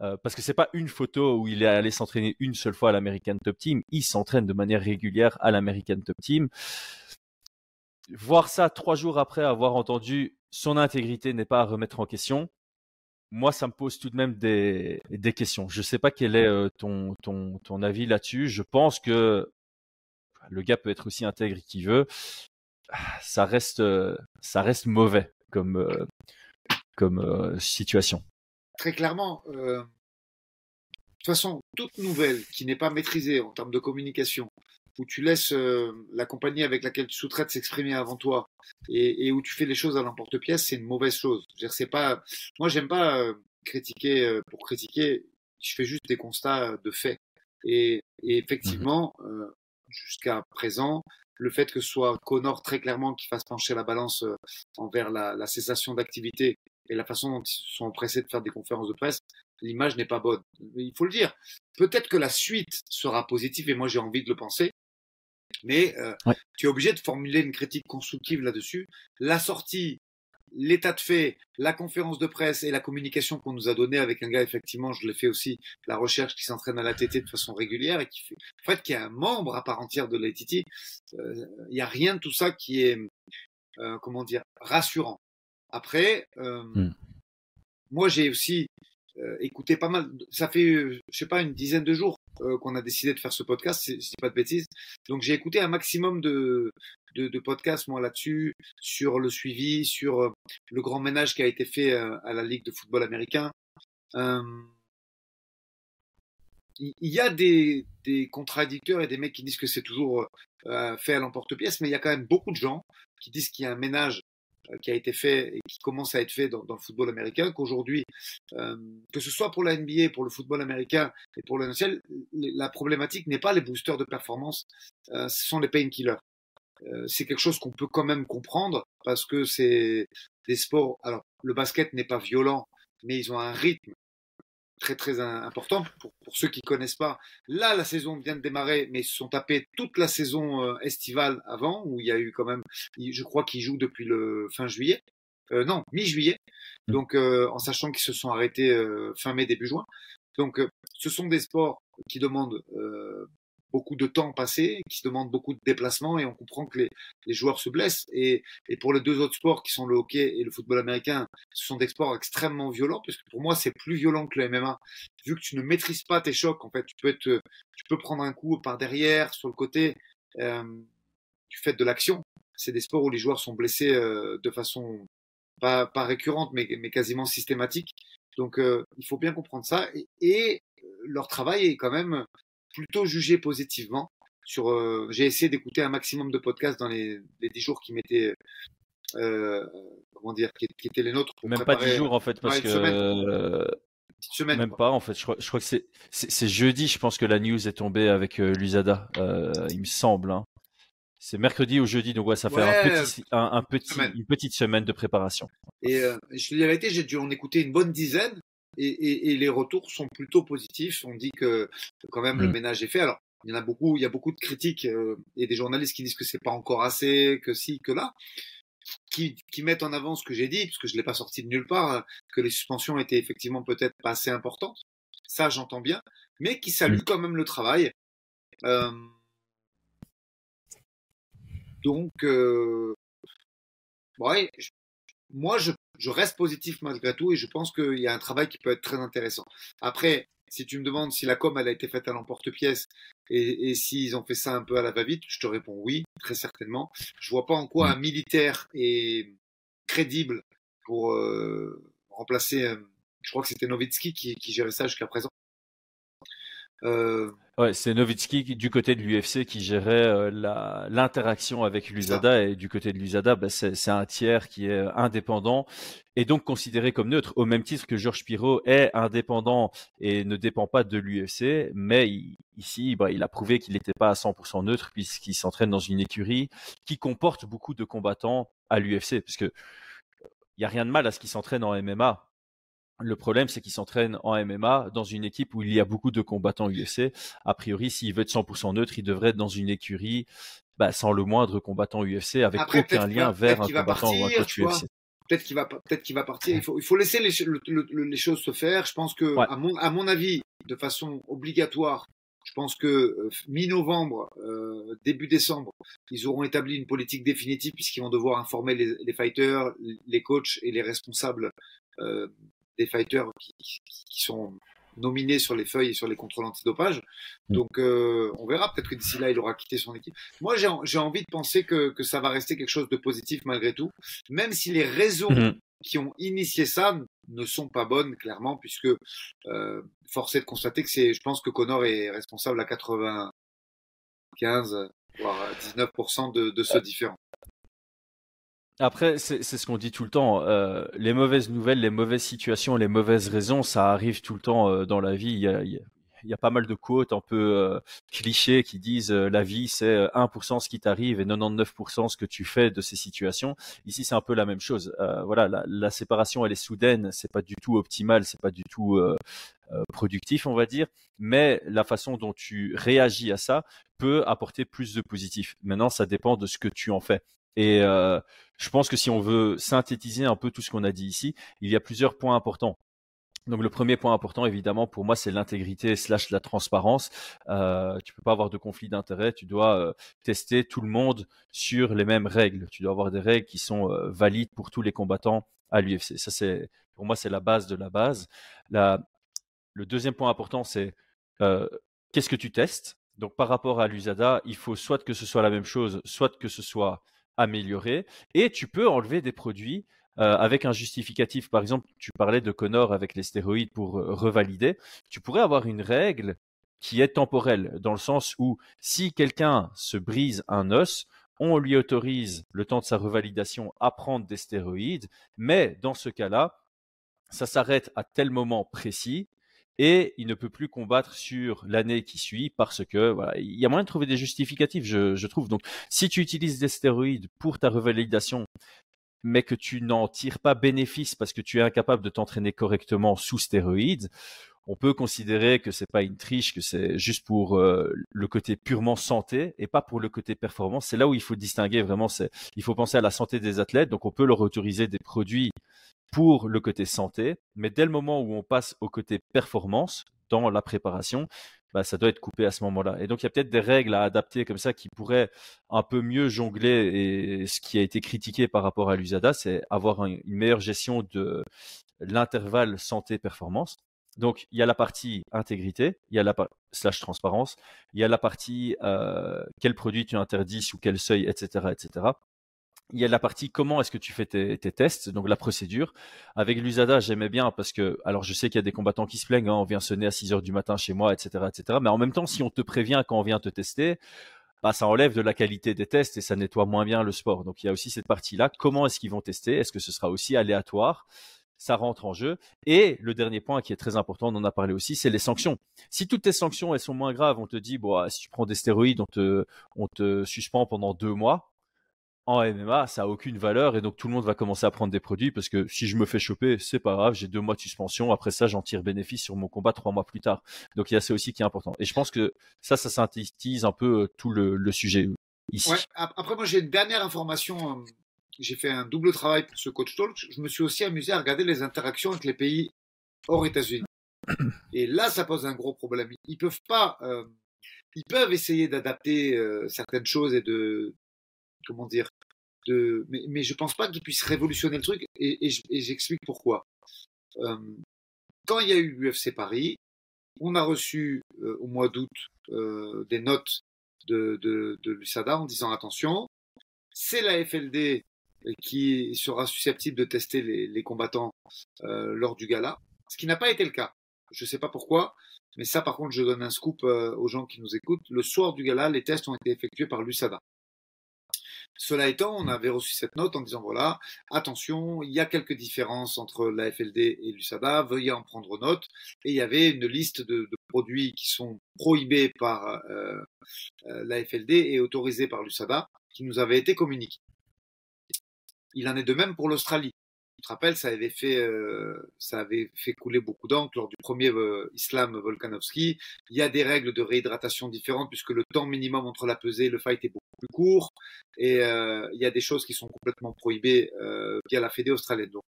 Euh, parce que c'est pas une photo où il est allé s'entraîner une seule fois à l'American Top Team, il s'entraîne de manière régulière à l'American Top Team. Voir ça trois jours après avoir entendu son intégrité n'est pas à remettre en question, moi, ça me pose tout de même des, questions. Je ne sais pas quel est euh, ton, ton, ton avis là-dessus. Je pense que le gars peut être aussi intègre qu'il veut. Ça reste, ça reste mauvais comme, euh, comme euh, situation. Très clairement, de toute façon, toute nouvelle qui n'est pas maîtrisée en termes de communication, où tu laisses euh, la compagnie avec laquelle tu sous-traites s'exprimer avant toi et, et, où tu fais les choses à l'emporte-pièce, c'est une mauvaise chose. C'est pas, moi, j'aime pas euh, critiquer euh, pour critiquer. Je fais juste des constats de faits. Et, et effectivement, mmh jusqu'à présent, le fait que ce soit Connor très clairement qui fasse pencher la balance envers la, la cessation d'activité et la façon dont ils sont pressés de faire des conférences de presse, l'image n'est pas bonne. Il faut le dire. Peut-être que la suite sera positive et moi j'ai envie de le penser. Mais euh, tu es obligé de formuler une critique constructive là-dessus. La sortie, l'état de fait, la conférence de presse et la communication qu'on nous a donnée avec un gars, effectivement, je l'ai fait aussi, la recherche qui s'entraîne à la TT de façon régulière et qui fait, en fait, qui est un membre à part entière de l'ATT. Euh, il n'y a rien de tout ça qui est, euh, comment dire, rassurant. Après, euh, hmm. moi, j'ai aussi écouté pas mal. Ça fait, je sais pas, une dizaine de jours qu'on a décidé de faire ce podcast, si je dis pas de bêtises. Donc j'ai écouté un maximum de, de, podcasts moi là-dessus, sur le suivi, sur le grand ménage qui a été fait à la Ligue de football américain. Euh, il y a des, des, contradicteurs et des mecs qui disent que c'est toujours euh, fait à l'emporte-pièce, mais il y a quand même beaucoup de gens qui disent qu'il y a un ménage euh, qui a été fait et qui commence à être fait dans, le football américain, qu'aujourd'hui, euh, que ce soit pour la NBA, pour le football américain et pour le national, la problématique n'est pas les boosters de performance, euh, ce sont les painkillers. Euh, c'est quelque chose qu'on peut quand même comprendre parce que c'est des sports. Alors, le basket n'est pas violent, mais ils ont un rythme très très important pour, pour ceux qui connaissent pas. Là, la saison vient de démarrer, mais ils se sont tapés toute la saison euh, estivale avant, où il y a eu quand même, je crois qu'ils jouent depuis le fin juillet, euh, non, mi-juillet, mmh. donc euh, en sachant qu'ils se sont arrêtés euh, fin mai, début juin. Donc, euh, ce sont des sports qui demandent beaucoup de temps passé, qui demande beaucoup de déplacements et on comprend que les, les joueurs se blessent. Et, et, pour les deux autres sports qui sont le hockey et le football américain, ce sont des sports extrêmement violents parce que pour moi c'est plus violent que le MMA. Vu que tu ne maîtrises pas tes chocs, en fait, tu peux être, tu peux prendre un coup par derrière, sur le côté, euh, du fait de l'action. C'est des sports où les joueurs sont blessés euh, de façon pas, pas récurrente mais, mais quasiment systématique. Donc euh, il faut bien comprendre ça et, et leur travail est quand même plutôt jugé positivement. Sur, euh, j'ai essayé d'écouter un maximum de podcasts dans les, les 10 jours qui m'étaient, euh, comment dire, qui, qui, étaient les nôtres. Pour Même préparer... pas 10 jours en fait, parce ouais, que. Semaine. Euh... Semaine, Même quoi. pas en fait. Je crois, je crois que c'est, c'est, jeudi. Je pense que la news est tombée avec euh, Lusada. Euh, il me semble. Hein. C'est mercredi ou jeudi, donc ouais, ça fait ouais, un petit, un, un petit, une petite semaine de préparation. Et euh, je te dis la vérité, j'ai dû en écouter une bonne dizaine et, et, et, les retours sont plutôt positifs. On dit que quand même mmh. le ménage est fait. Alors, il y en a beaucoup, il y a beaucoup de critiques euh, et des journalistes qui disent que c'est pas encore assez, que si, que là, qui, qui mettent en avant ce que j'ai dit, parce que je l'ai pas sorti de nulle part, euh, que les suspensions étaient effectivement peut-être pas assez importantes. Ça, j'entends bien, mais qui saluent mmh. quand même le travail. Euh, donc, ouais, je, moi, je je reste positif malgré tout et je pense qu'il y a un travail qui peut être très intéressant. Après, si tu me demandes si la com elle a été faite à l'emporte-pièce et, et s'ils ont fait ça un peu à la va-vite, je te réponds oui, très certainement. Je vois pas en quoi un militaire est crédible pour euh, remplacer. Euh, je crois que c'était Novitsky qui, qui gérait ça jusqu'à présent. Euh... Ouais, c'est Novitsky du côté de l'UFC qui gérait euh, l'interaction avec l'USADA et du côté de l'USADA, bah, c'est un tiers qui est indépendant et donc considéré comme neutre au même titre que Georges Pirot est indépendant et ne dépend pas de l'UFC, mais il, ici bah, il a prouvé qu'il n'était pas à 100% neutre puisqu'il s'entraîne dans une écurie qui comporte beaucoup de combattants à l'UFC parce que il y a rien de mal à ce qu'il s'entraîne en MMA le problème, c'est qu'il s'entraîne en MMA dans une équipe où il y a beaucoup de combattants UFC. A priori, s'il veut être 100% neutre, il devrait être dans une écurie bah, sans le moindre combattant UFC, avec Après, aucun lien vers un combattant partir, ou un coach UFC. Peut-être qu'il va, peut-être qu'il va partir. Il faut, il faut laisser les, le, le, les, choses se faire. Je pense que, ouais. à, mon, à mon avis, de façon obligatoire, je pense que euh, mi-novembre, euh, début décembre, ils auront établi une politique définitive puisqu'ils vont devoir informer les, les, fighters, les coachs et les responsables euh, des fighters qui, qui, sont nominés sur les feuilles et sur les contrôles antidopage. Mm. Donc euh, on verra, peut-être que d'ici là, il aura quitté son équipe. Moi, j'ai envie de penser que, que, ça va rester quelque chose de positif malgré tout, même si les raisons mmh. qui ont initié ça ne sont pas bonnes, clairement, puisque euh, force est de constater que c'est, je pense que Connor est responsable à 95, voire 19% de, de ce différent. Après, c'est ce qu'on dit tout le temps. Euh, les mauvaises nouvelles, les mauvaises situations, les mauvaises raisons, ça arrive tout le temps euh, dans la vie. Il y, a, y, a, pas mal de quotes un peu euh, clichés qui disent euh, la vie c'est 1% ce qui t'arrive et 99% ce que tu fais de ces situations. Ici, c'est un peu la même chose. Euh, voilà, la, la, séparation elle est soudaine, c'est pas du tout optimal, c'est pas du tout productif, on va dire. Mais la façon dont tu réagis à ça peut apporter plus de positif. Maintenant, ça dépend de ce que tu en fais. Et euh, je pense que si on veut synthétiser un peu tout ce qu'on a dit ici, il y a plusieurs points importants. Donc le premier point important, évidemment, pour moi, c'est l'intégrité slash la transparence. Euh, tu peux pas avoir de conflit d'intérêt. Tu dois euh, tester tout le monde sur les mêmes règles. Tu dois avoir des règles qui sont euh, valides pour tous les combattants à l'UFC. Ça, c'est Pour moi, c'est la base de la base. La, le deuxième point important, c'est qu'est-ce que tu testes? Donc, par rapport à l'USADA, il faut soit que ce soit la même chose, soit que ce soit amélioré. Et tu peux enlever des produits euh, avec un justificatif. Par exemple, tu parlais de Connor avec les stéroïdes pour euh, revalider. Tu pourrais avoir une règle qui est temporelle, dans le sens où si quelqu'un se brise un os, on lui autorise le temps de sa revalidation à prendre des stéroïdes, mais dans ce cas-là, ça s'arrête à tel moment précis et il ne peut plus combattre sur l'année qui suit parce que voilà, il y a moyen de trouver des justificatifs, je, trouve. Donc, si tu utilises des stéroïdes pour ta revalidation, mais que tu n'en tires pas bénéfice parce que tu es incapable de t'entraîner correctement sous stéroïdes, on peut considérer que c'est pas une triche, que c'est juste pour euh, le côté purement santé et pas pour le côté performance. C'est là où il faut distinguer vraiment. C'est, il faut penser à la santé des athlètes. Donc on peut leur autoriser des produits pour le côté santé, mais dès le moment où on passe au côté performance dans la préparation, bah, ça doit être coupé à ce moment-là. Et donc, il y a peut-être des règles à adapter comme ça qui pourraient un peu mieux jongler. Et ce qui a été critiqué par rapport à l'USADA, c'est avoir une meilleure gestion de l'intervalle santé-performance. Donc, il y a la partie intégrité, il y a la slash transparence, il y a la partie euh, quel produit tu interdis, sous quel seuil, etc., etc. Il y a la partie comment est-ce que tu fais tes, tests, donc la procédure. Avec l'USADA, j'aimais bien parce que, alors je sais qu'il y a des combattants qui se plaignent, hein, on vient sonner à 6 heures du matin chez moi, etc., etc. Mais en même temps, si on te prévient quand on vient te tester, bah, ça enlève de la qualité des tests et ça nettoie moins bien le sport. Donc il y a aussi cette partie-là. Comment est-ce qu'ils vont tester? Est-ce que ce sera aussi aléatoire? Ça rentre en jeu. Et le dernier point qui est très important, on en a parlé aussi, c'est les sanctions. Si toutes tes sanctions elles sont moins graves, on te dit bon, ah, si tu prends des stéroïdes, on te, on te suspend pendant deux mois en MMA, ça a aucune valeur et donc tout le monde va commencer à prendre des produits parce que si je me fais choper, c'est pas grave, j'ai deux mois de suspension. Après ça, j'en tire bénéfice sur mon combat trois mois plus tard. Donc il y a ça aussi qui est important. Et je pense que ça, ça synthétise un peu euh, tout le, sujet ici. Après, moi, j'ai une dernière information. Euh, j'ai fait un double travail pour ce coach talk. Je me suis aussi amusé à regarder les interactions avec les pays hors États-Unis. Et là, ça pose un gros problème. Ils peuvent pas. Euh, ils peuvent essayer d'adapter certaines choses et de comment dire, de, mais, mais je pense pas qu'il puisse révolutionner le truc et, j'explique pourquoi. Euh, quand il y a eu l'UFC Paris, on a reçu euh, au mois d'août euh, des notes de, de, de l'USADA en disant attention, c'est la FLD qui sera susceptible de tester les, les combattants lors du gala, ce qui n'a pas été le cas. Je ne sais pas pourquoi, mais ça par contre je donne un scoop aux gens qui nous écoutent. Le soir du gala, les tests ont été effectués par l'USADA. Cela étant, on avait reçu cette note en disant voilà, attention, il y a quelques différences entre la FLD et l'USADA, veuillez en prendre note. Et il y avait une liste de, produits qui sont prohibés par euh, euh, la FLD et autorisés par l'USADA qui nous avait été communiqués. Il en est de même pour l'Australie. Tu te rappelles, ça avait fait, euh, ça avait fait couler beaucoup d'encre lors du premier Islam Volkanovski. Il y a des règles de réhydratation différentes puisque le temps minimum entre la pesée et le fight est beaucoup plus court et euh, il y a des choses qui sont complètement prohibées euh, via la Fédé australienne. Donc,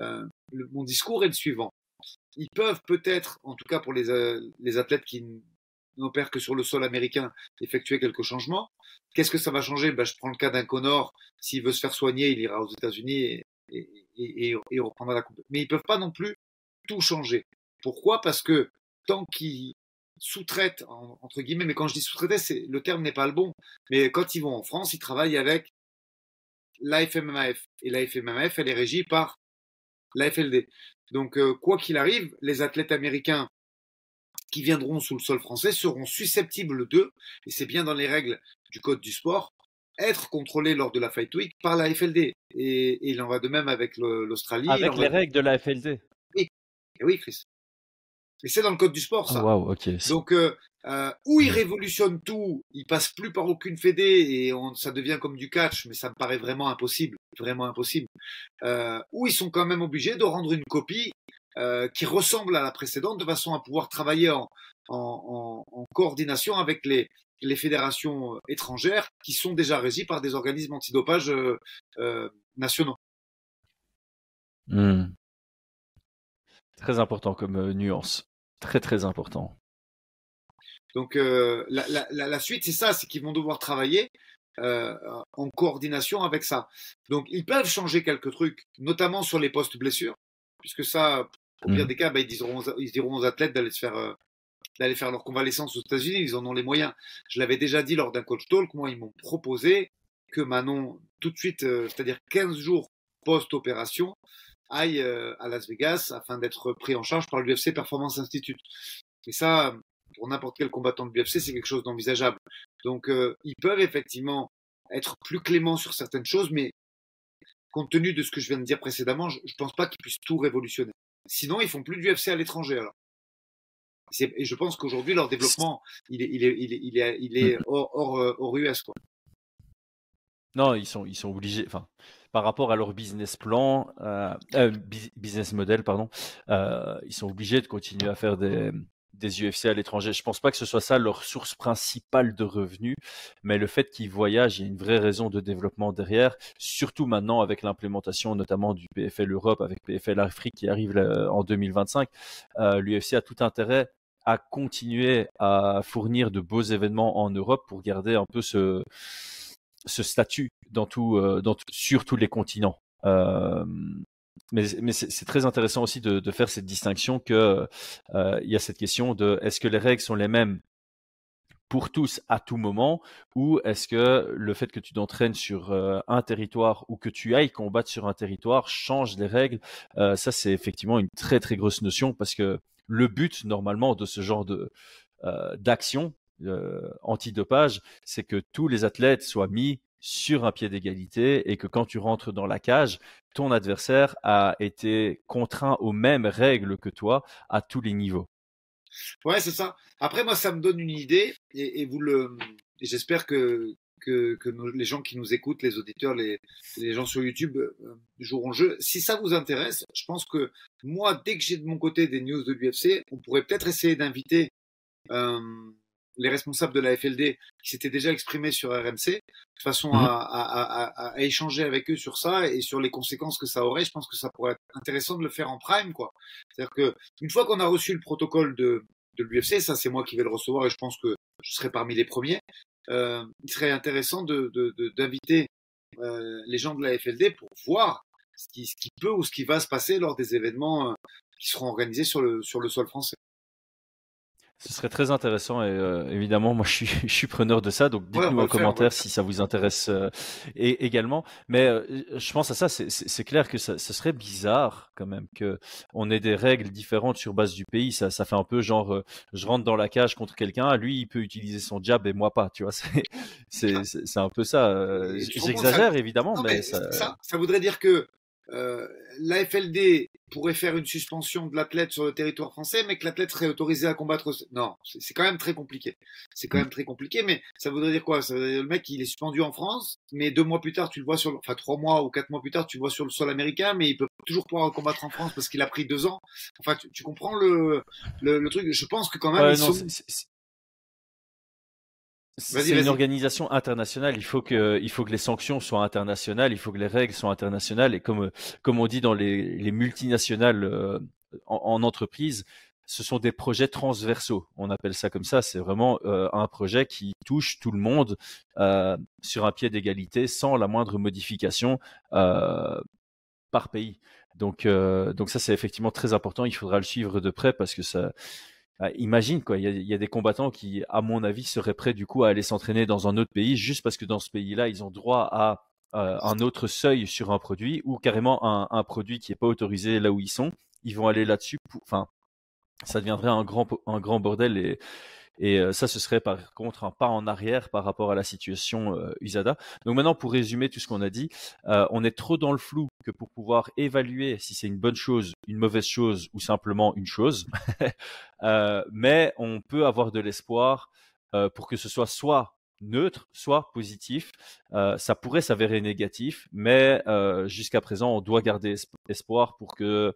euh, mon discours est le suivant. Ils peuvent peut-être, en tout cas pour les, les athlètes qui n'opèrent que sur le sol américain, effectuer quelques changements. Qu'est-ce que ça va changer? Ben, Je prends le cas d'un Connor. S'il veut se faire soigner, il ira aux États-Unis et, et, et, et, reprendra la coupe. Mais ils peuvent pas non plus tout changer. Pourquoi? Parce que tant qu'ils sous-traitent, entre guillemets, mais quand je dis sous-traiter, le terme n'est pas le bon, mais quand ils vont en France, ils travaillent avec l'AFMMAF. Et l'AFMMAF, elle est régie par l'AFLD. Donc, euh, quoi qu'il arrive, les athlètes américains qui viendront sous le sol français seront susceptibles d'eux, et c'est bien dans les règles du code du sport, être contrôlés lors de la Fight Week par la FLD. Et, il en va de même avec l'Australie. Avec les règles de la FLD. Oui, oui, Chris. Et c'est dans le code du sport, ça. Ah, wow, Donc, euh, euh, où il révolutionne tout, il passe plus par aucune fédé et on, ça devient comme du catch, mais ça me paraît vraiment impossible, vraiment impossible. Euh, où ils sont quand même obligés de rendre une copie euh, qui ressemble à la précédente de façon à pouvoir travailler en, en, en, en coordination avec les, les fédérations étrangères qui sont déjà régies par des organismes antidopage euh, euh, nationaux. Hmm. Très important comme nuance. Très très important. Donc euh, la, la, la, suite, c'est ça, c'est qu'ils vont devoir travailler euh, en coordination avec ça. Donc ils peuvent changer quelques trucs, notamment sur les postes blessures. puisque ça, au pire mmh. des cas, bah, ils, diront, ils diront aux athlètes d'aller se faire euh, d'aller faire leur convalescence aux États-Unis, ils en ont les moyens. Je l'avais déjà dit lors d'un coach talk, moi ils m'ont proposé que Manon, tout de suite, euh, c'est-à-dire 15 jours post-opération, aille euh, à Las Vegas afin d'être pris en charge par l'UFC Performance Institute. Et ça, pour n'importe quel combattant de l'UFC, c'est quelque chose d'envisageable. Donc ils peuvent effectivement être plus cléments sur certaines choses, mais compte tenu de ce que je viens de dire précédemment, je ne pense pas qu'ils puissent tout révolutionner. Sinon, ils font plus du UFC à l'étranger. Alors. Et je pense qu'aujourd'hui, leur développement, il est, il est, il est, il est, mm. hors, hors, hors, US. Quoi. Non, ils sont, ils sont obligés. Enfin, par rapport à leur business plan, euh, euh, business model, pardon, euh, ils sont obligés de continuer à faire des, des UFC à l'étranger. Je pense pas que ce soit ça leur source principale de revenus, mais le fait qu'ils voyagent, il y a une vraie raison de développement derrière, surtout maintenant avec l'implémentation notamment du PFL Europe, avec PFL Afrique qui arrive en 2025. Euh, L'UFC a tout intérêt à continuer à fournir de beaux événements en Europe pour garder un peu ce, ce statut dans tout, euh, dans, sur tous les continents. Euh, mais, c'est très intéressant aussi de, faire cette distinction que euh, il y a cette question de est-ce que les règles sont les mêmes pour tous à tout moment ou est-ce que le fait que tu t'entraînes sur euh, un territoire ou que tu ailles combattre sur un territoire change les règles? Euh, Ça, c'est effectivement une très très grosse notion parce que le but normalement de ce genre de d'action antidopage, c'est que tous les athlètes soient mis sur un pied d'égalité et que quand tu rentres dans la cage, ton adversaire a été contraint aux mêmes règles que toi à tous les niveaux. Ouais, c'est ça. Après, moi, ça me donne une idée et, vous le, j'espère que, les gens qui nous écoutent, les auditeurs, les, les gens sur YouTube euh, joueront jeu. Si ça vous intéresse, je pense que moi, dès que j'ai de mon côté des news de l'UFC, on pourrait peut-être essayer d'inviter euh, les responsables de la FLD qui s'étaient déjà exprimés sur RMC, de façon mhm. à, échanger avec eux sur ça et sur les conséquences que ça aurait. Je pense que ça pourrait être intéressant de le faire en prime, quoi. C'est-à-dire que une fois qu'on a reçu le protocole de, de l'UFC, ça c'est moi qui vais le recevoir et je pense que je serai parmi les premiers. Euh, il serait intéressant d'inviter de, euh, les gens de la FLD pour voir ce qui, ce qui peut ou ce qui va se passer lors des événements euh, qui seront organisés sur le, sur le sol français. Ce serait très intéressant et euh, évidemment, moi je suis, je suis preneur de ça. Donc dites-nous en commentaire si ça vous intéresse euh, et, également. Mais euh, je pense à ça, c'est clair que ça, ce serait bizarre quand même que on ait des règles différentes sur base du pays. Ça, ça fait un peu genre, je rentre dans la cage contre quelqu'un, lui il peut utiliser son jab et moi pas. Tu vois, c'est un peu ça. J'exagère évidemment, mais, ça... ça, ça voudrait dire que euh, la FLD pourrait faire une suspension de l'athlète sur le territoire français, mais que l'athlète serait autorisé à combattre. Non, c'est quand même très compliqué. C'est quand mm. même très compliqué, mais ça voudrait dire quoi? Ça voudrait dire le mec, il est suspendu en France, mais deux mois plus tard, tu le vois sur, enfin trois mois ou quatre mois plus tard, tu le vois sur le sol américain, mais il peut toujours pouvoir combattre en France parce qu'il a pris deux ans. Enfin, tu, comprends le, le, truc? Je pense que quand même, c'est une organisation internationale. Il faut que, il faut que les sanctions soient internationales. Il faut que les règles soient internationales. Et comme, comme on dit dans les, les multinationales euh, en, entreprise, ce sont des projets transversaux. On appelle ça comme ça. C'est vraiment euh, un projet qui touche tout le monde euh, sur un pied d'égalité, sans la moindre modification par pays. Donc, donc ça, c'est effectivement très important. Il faudra le suivre de près parce que ça, imagine quoi, il y, a, des combattants qui, à mon avis, seraient prêts du coup à aller s'entraîner dans un autre pays juste parce que dans ce pays-là, ils ont droit à euh, un autre seuil sur un produit ou carrément un, produit qui est pas autorisé là où ils sont. Ils vont aller là-dessus. Enfin, ça deviendrait un grand un grand bordel et et euh, ça, ce serait par contre un pas en arrière par rapport à la situation euh, USADA. Donc maintenant, pour résumer tout ce qu'on a dit, euh, on est trop dans le flou que pour pouvoir évaluer si c'est une bonne chose, une mauvaise chose ou simplement une chose. mais on peut avoir de l'espoir pour que ce soit soit neutre, soit positif. ça pourrait s'avérer négatif, mais jusqu'à présent, on doit garder espoir pour que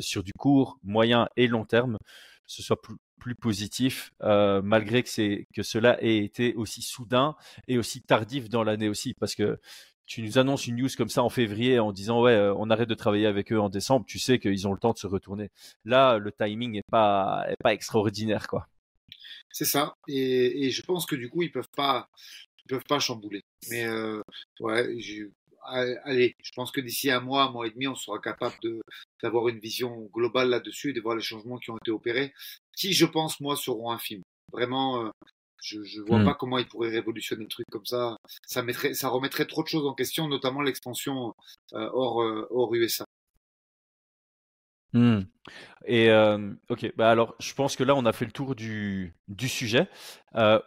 sur du court, moyen et long terme, ce soit plus, positif, euh, malgré que, c'est, que cela ait été aussi soudain et aussi tardif dans l'année aussi, parce que tu nous annonces une news comme ça en février en disant ouais euh, on arrête de travailler avec eux en décembre, tu sais qu'ils ont le temps de se retourner. Là le timing n'est pas pas extraordinaire quoi. C'est ça et, je pense que du coup ils peuvent pas peuvent pas chambouler. Mais euh, ouais allez, je pense que d'ici un mois, un mois et demi, on sera capable d'avoir une vision globale là-dessus et de voir les changements qui ont été opérés, qui, je pense, moi, seront infimes. Vraiment, euh, je ne vois hmm. pas comment ils pourraient révolutionner le truc comme ça. Ça, mettrait, ça remettrait trop de choses en question, notamment l'expansion euh, hors, euh, hors USA. Hmm. Et ok, bah alors je pense que là on a fait le tour du, du sujet.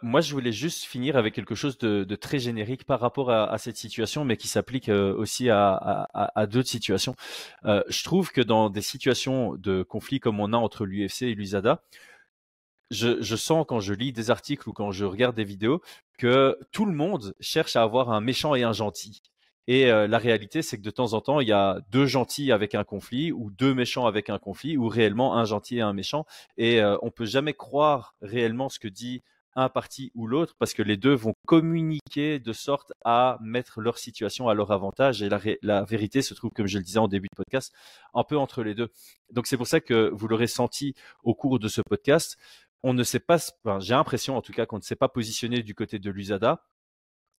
moi je voulais juste finir avec quelque chose de, de très générique par rapport à, à, cette situation, mais qui s'applique aussi à, à, à d'autres situations. je trouve que dans des situations de conflit comme on a entre l'UFC et l'USADA, je, je, sens quand je lis des articles ou quand je regarde des vidéos que tout le monde cherche à avoir un méchant et un gentil. Et euh, la réalité, c'est que de temps en temps, il y a deux gentils avec un conflit ou deux méchants avec un conflit ou réellement un gentil et un méchant. Et euh, on peut jamais croire réellement ce que dit un parti ou l'autre parce que les deux vont communiquer de sorte à mettre leur situation à leur avantage et la, vérité se trouve, comme je le disais en début de podcast, un peu entre les deux. Donc c'est pour ça que vous l'aurez senti au cours de ce podcast. On ne sait pas, j'ai l'impression en tout cas qu'on ne s'est pas positionné du côté de l'USADA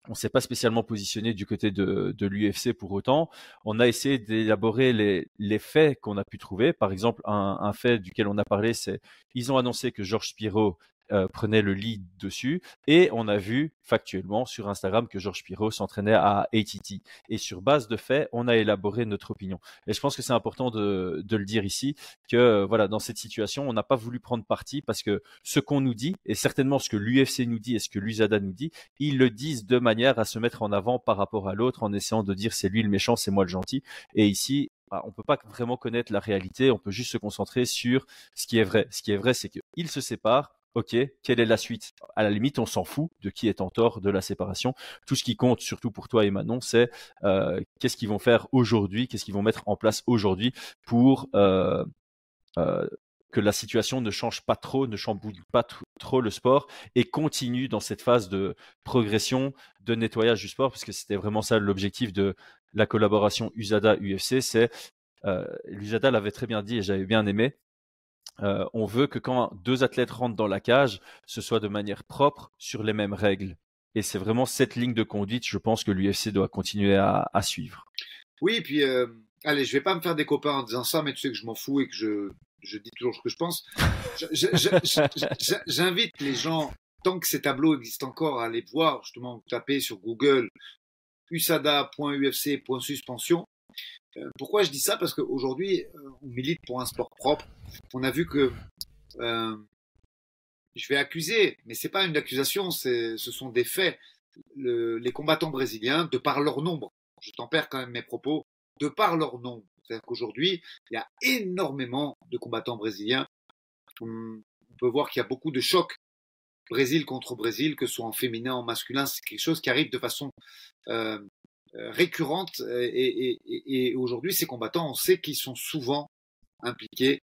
on s'est pas spécialement positionné du côté de, l'UFC pour autant. On a essayé d'élaborer les, faits qu'on a pu trouver. Par exemple, un, un fait duquel on a parlé, c'est ils ont annoncé que Georges Spiro euh, prenait le lead dessus. Et on a vu factuellement sur Instagram que Georges Pirot s'entraînait à ATT. Et sur base de faits, on a élaboré notre opinion. Et je pense que c'est important de, de, le dire ici que voilà, dans cette situation, on n'a pas voulu prendre parti parce que ce qu'on nous dit, et certainement ce que l'UFC nous dit et ce que l'USADA nous dit, ils le disent de manière à se mettre en avant par rapport à l'autre en essayant de dire c'est lui le méchant, c'est moi le gentil. Et ici, bah, on peut pas vraiment connaître la réalité, on peut juste se concentrer sur ce qui est vrai. Ce qui est vrai, c'est qu'ils se séparent, ok, quelle est la suite? À la limite, on s'en fout de qui est en tort de la séparation. Tout ce qui compte, surtout pour toi et Manon, c'est euh, qu'est-ce qu'ils vont faire aujourd'hui, qu'est-ce qu'ils vont mettre en place aujourd'hui pour euh, euh, que la situation ne change pas trop, ne chamboule pas trop le sport et continue dans cette phase de progression, de nettoyage du sport, parce que c'était vraiment ça l'objectif de la collaboration USADA-UFC, c'est l'USADA l'avait très bien dit et j'avais bien aimé, euh, on veut que quand deux athlètes rentrent dans la cage, ce soit de manière propre sur les mêmes règles. Et c'est vraiment cette ligne de conduite, je pense que l'UFC doit continuer à, suivre. Oui, et puis, euh, allez, je vais pas me faire des copains en disant ça, mais tu sais que je m'en fous et que je, je dis toujours ce que je pense. J'invite les gens, tant que ces tableaux existent encore, à aller voir, justement, taper sur Google usada.ufc.suspension pourquoi je dis ça? Parce qu'aujourd'hui, euh, on milite pour un sport propre. On a vu que euh, je vais accuser, mais c'est pas une accusation, ce sont des faits. les combattants brésiliens, de par leur nombre, je tempère quand même mes propos, de par leur nombre. C'est-à-dire qu'aujourd'hui, il y a énormément de combattants brésiliens. On, peut voir qu'il y a beaucoup de chocs Brésil contre Brésil, que ce soit en féminin, en masculin, c'est quelque chose qui arrive de façon euh, euh, récurrente euh, et, et, et aujourd'hui ces combattants on sait qu'ils sont souvent impliqués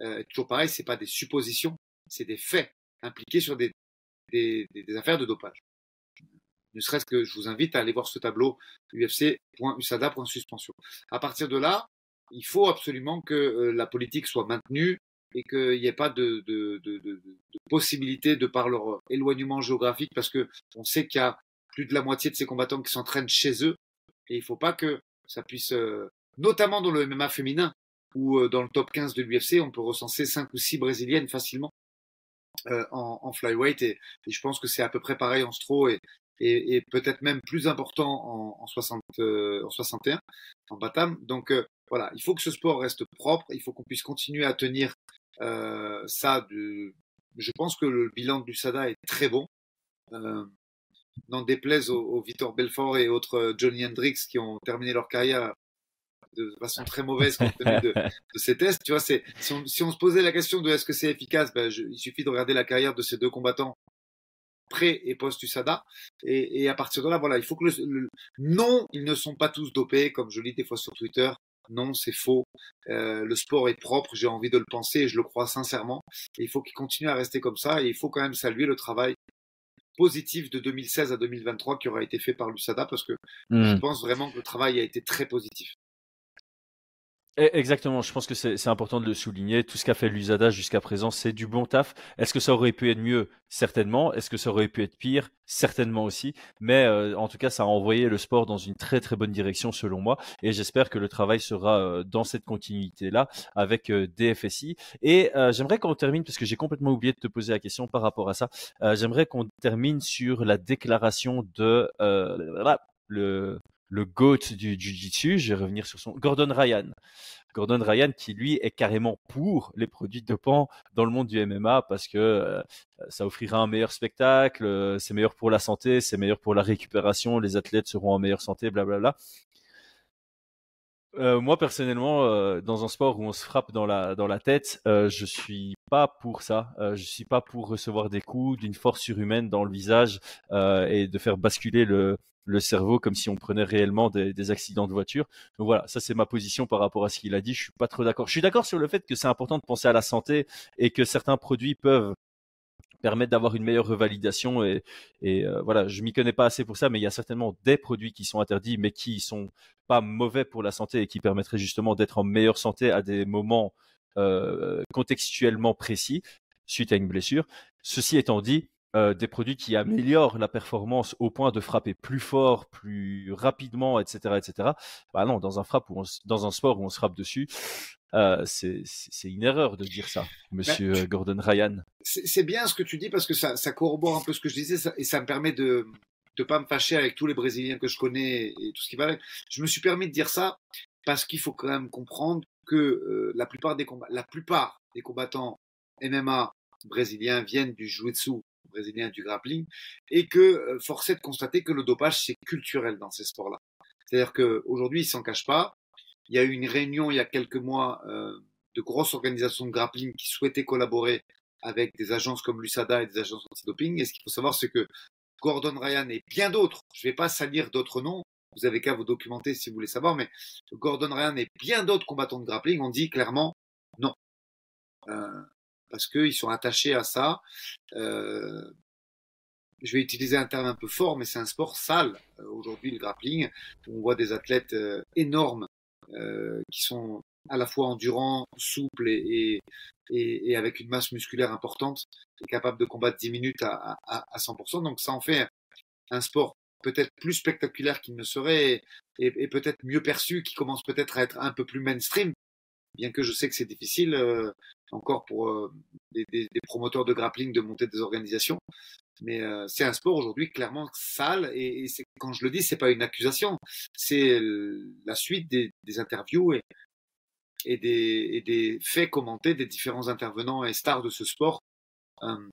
euh, toujours pareil c'est pas des suppositions c'est des faits impliqués sur des, des, des, affaires de dopage. Ne serait-ce que je vous invite à aller voir ce tableau ufc.usada.suspension à partir de là il faut absolument que la politique soit maintenue et qu'il n'y ait pas de, de, de, de, possibilité de par leur éloignement géographique parce que on sait qu'il y a plus de la moitié de ces combattants qui s'entraînent chez eux et il faut pas que ça puisse, euh, notamment dans le MMA féminin, ou euh, dans le top 15 de l'UFC, on peut recenser 5 ou 6 brésiliennes facilement euh, en, en, flyweight. Et, et, je pense que c'est à peu près pareil en stro et, et, et peut-être même plus important en, en, 60, en 61, en Batam. Donc voilà, il faut que ce sport reste propre, il faut qu'on puisse continuer à tenir ça. De... Je pense que le bilan de l'USADA est très bon. Euh, n'en déplaise aux, aux Victor Belfort et autres euh, Johnny Hendricks qui ont terminé leur carrière de façon très mauvaise compte tenu de, de, ces tests. Tu vois, c'est si on, si on, se posait la question de est-ce que c'est efficace, ben je, il suffit de regarder la carrière de ces deux combattants pré et post USADA et, et, à partir de là, voilà, il faut que le, non, ils ne sont pas tous dopés comme je lis des fois sur Twitter. Non, c'est faux. Euh, le sport est propre, j'ai envie de le penser et je le crois sincèrement. Et il faut qu'il continue à rester comme ça et il faut quand même saluer le travail positif de 2016 à 2023 qui aura été fait par l'USADA parce que je hmm. pense vraiment que le travail a été très positif. Eh, exactement, je pense que c'est important de le souligner. Tout ce qu'a fait l'USADA jusqu'à présent, c'est du bon taf. Est-ce que ça aurait pu être mieux? Certainement. Est-ce que ça aurait pu être pire? Certainement aussi. Mais euh, en tout cas, ça a envoyé le sport dans une très très bonne direction selon moi. Et j'espère que le travail sera euh, dans cette continuité-là avec euh, DFSI. Et j'aimerais qu'on termine, parce que j'ai complètement oublié de te poser la question par rapport à ça, j'aimerais qu'on termine sur la déclaration de le le GOAT du Jiu-Jitsu, je vais revenir sur son Gordon Ryan. Gordon Ryan qui lui est carrément pour les produits dopants dans le monde du MMA parce que euh, ça offrira un meilleur spectacle, euh, c'est meilleur pour la santé, c'est meilleur pour la récupération, les athlètes seront en meilleure santé, blablabla. Euh, moi personnellement, dans un sport où on se frappe dans la dans la tête, je suis pas pour ça. Euh, je suis pas pour recevoir des coups d'une force surhumaine dans le visage et de faire basculer le le cerveau comme si on prenait réellement des, des accidents de voiture. Donc voilà, ça c'est ma position par rapport à ce qu'il a dit. Je suis pas trop d'accord. Je suis d'accord sur le fait que c'est important de penser à la santé et que certains produits peuvent permettre d'avoir une meilleure revalidation et, et euh, voilà je m'y connais pas assez pour ça mais il y a certainement des produits qui sont interdits mais qui sont pas mauvais pour la santé et qui permettraient justement d'être en meilleure santé à des moments euh, contextuellement précis suite à une blessure ceci étant dit euh, des produits qui améliorent la performance au point de frapper plus fort, plus rapidement, etc., etc. Bah non, dans un frappe ou dans un sport où on se frappe dessus, euh, c'est une erreur de dire ça, Monsieur euh, Gordon Ryan. C'est bien ce que tu dis parce que ça, ça, corrobore un peu ce que je disais et ça me permet de ne pas me fâcher avec tous les Brésiliens que je connais et tout ce qui va Je me suis permis de dire ça parce qu'il faut quand même comprendre que euh, la plupart des combats, la plupart des combattants MMA brésiliens viennent du jiu-jitsu brésilien, du grappling, et que force est de constater que le dopage c'est culturel dans ces sports-là. C'est-à-dire qu'aujourd'hui, ils s'en cachent pas. Il y a eu une réunion il y a quelques mois euh, de grosses organisations de grappling qui souhaitaient collaborer avec des agences comme l'USADA et des agences anti-doping. Et ce qu'il faut savoir, c'est que Gordon Ryan et bien d'autres, je ne vais pas salir d'autres noms, vous avez qu'à vous documenter si vous voulez savoir, mais Gordon Ryan et bien d'autres combattants de grappling ont dit clairement non. Euh, parce qu'ils sont attachés à ça. Euh, je vais utiliser un terme un peu fort, mais c'est un sport sale euh, aujourd'hui, le grappling. On voit des athlètes euh, énormes euh, qui sont à la fois endurants, souples et, et, et, avec une masse musculaire importante, et capables de combattre 10 minutes à, à, à 100%. Donc ça en fait un sport peut-être plus spectaculaire qu'il ne serait et, et peut-être mieux perçu, qui commence peut-être à être un peu plus mainstream, bien que je sais que c'est difficile euh, encore pour euh, des, des, des, promoteurs de grappling de monter des organisations. Mais euh, c'est un sport aujourd'hui clairement sale et, et quand je le dis, c'est pas une accusation, c'est la suite des, des interviews et, et, des, et, des, faits commentés des différents intervenants et stars de ce sport. Euh,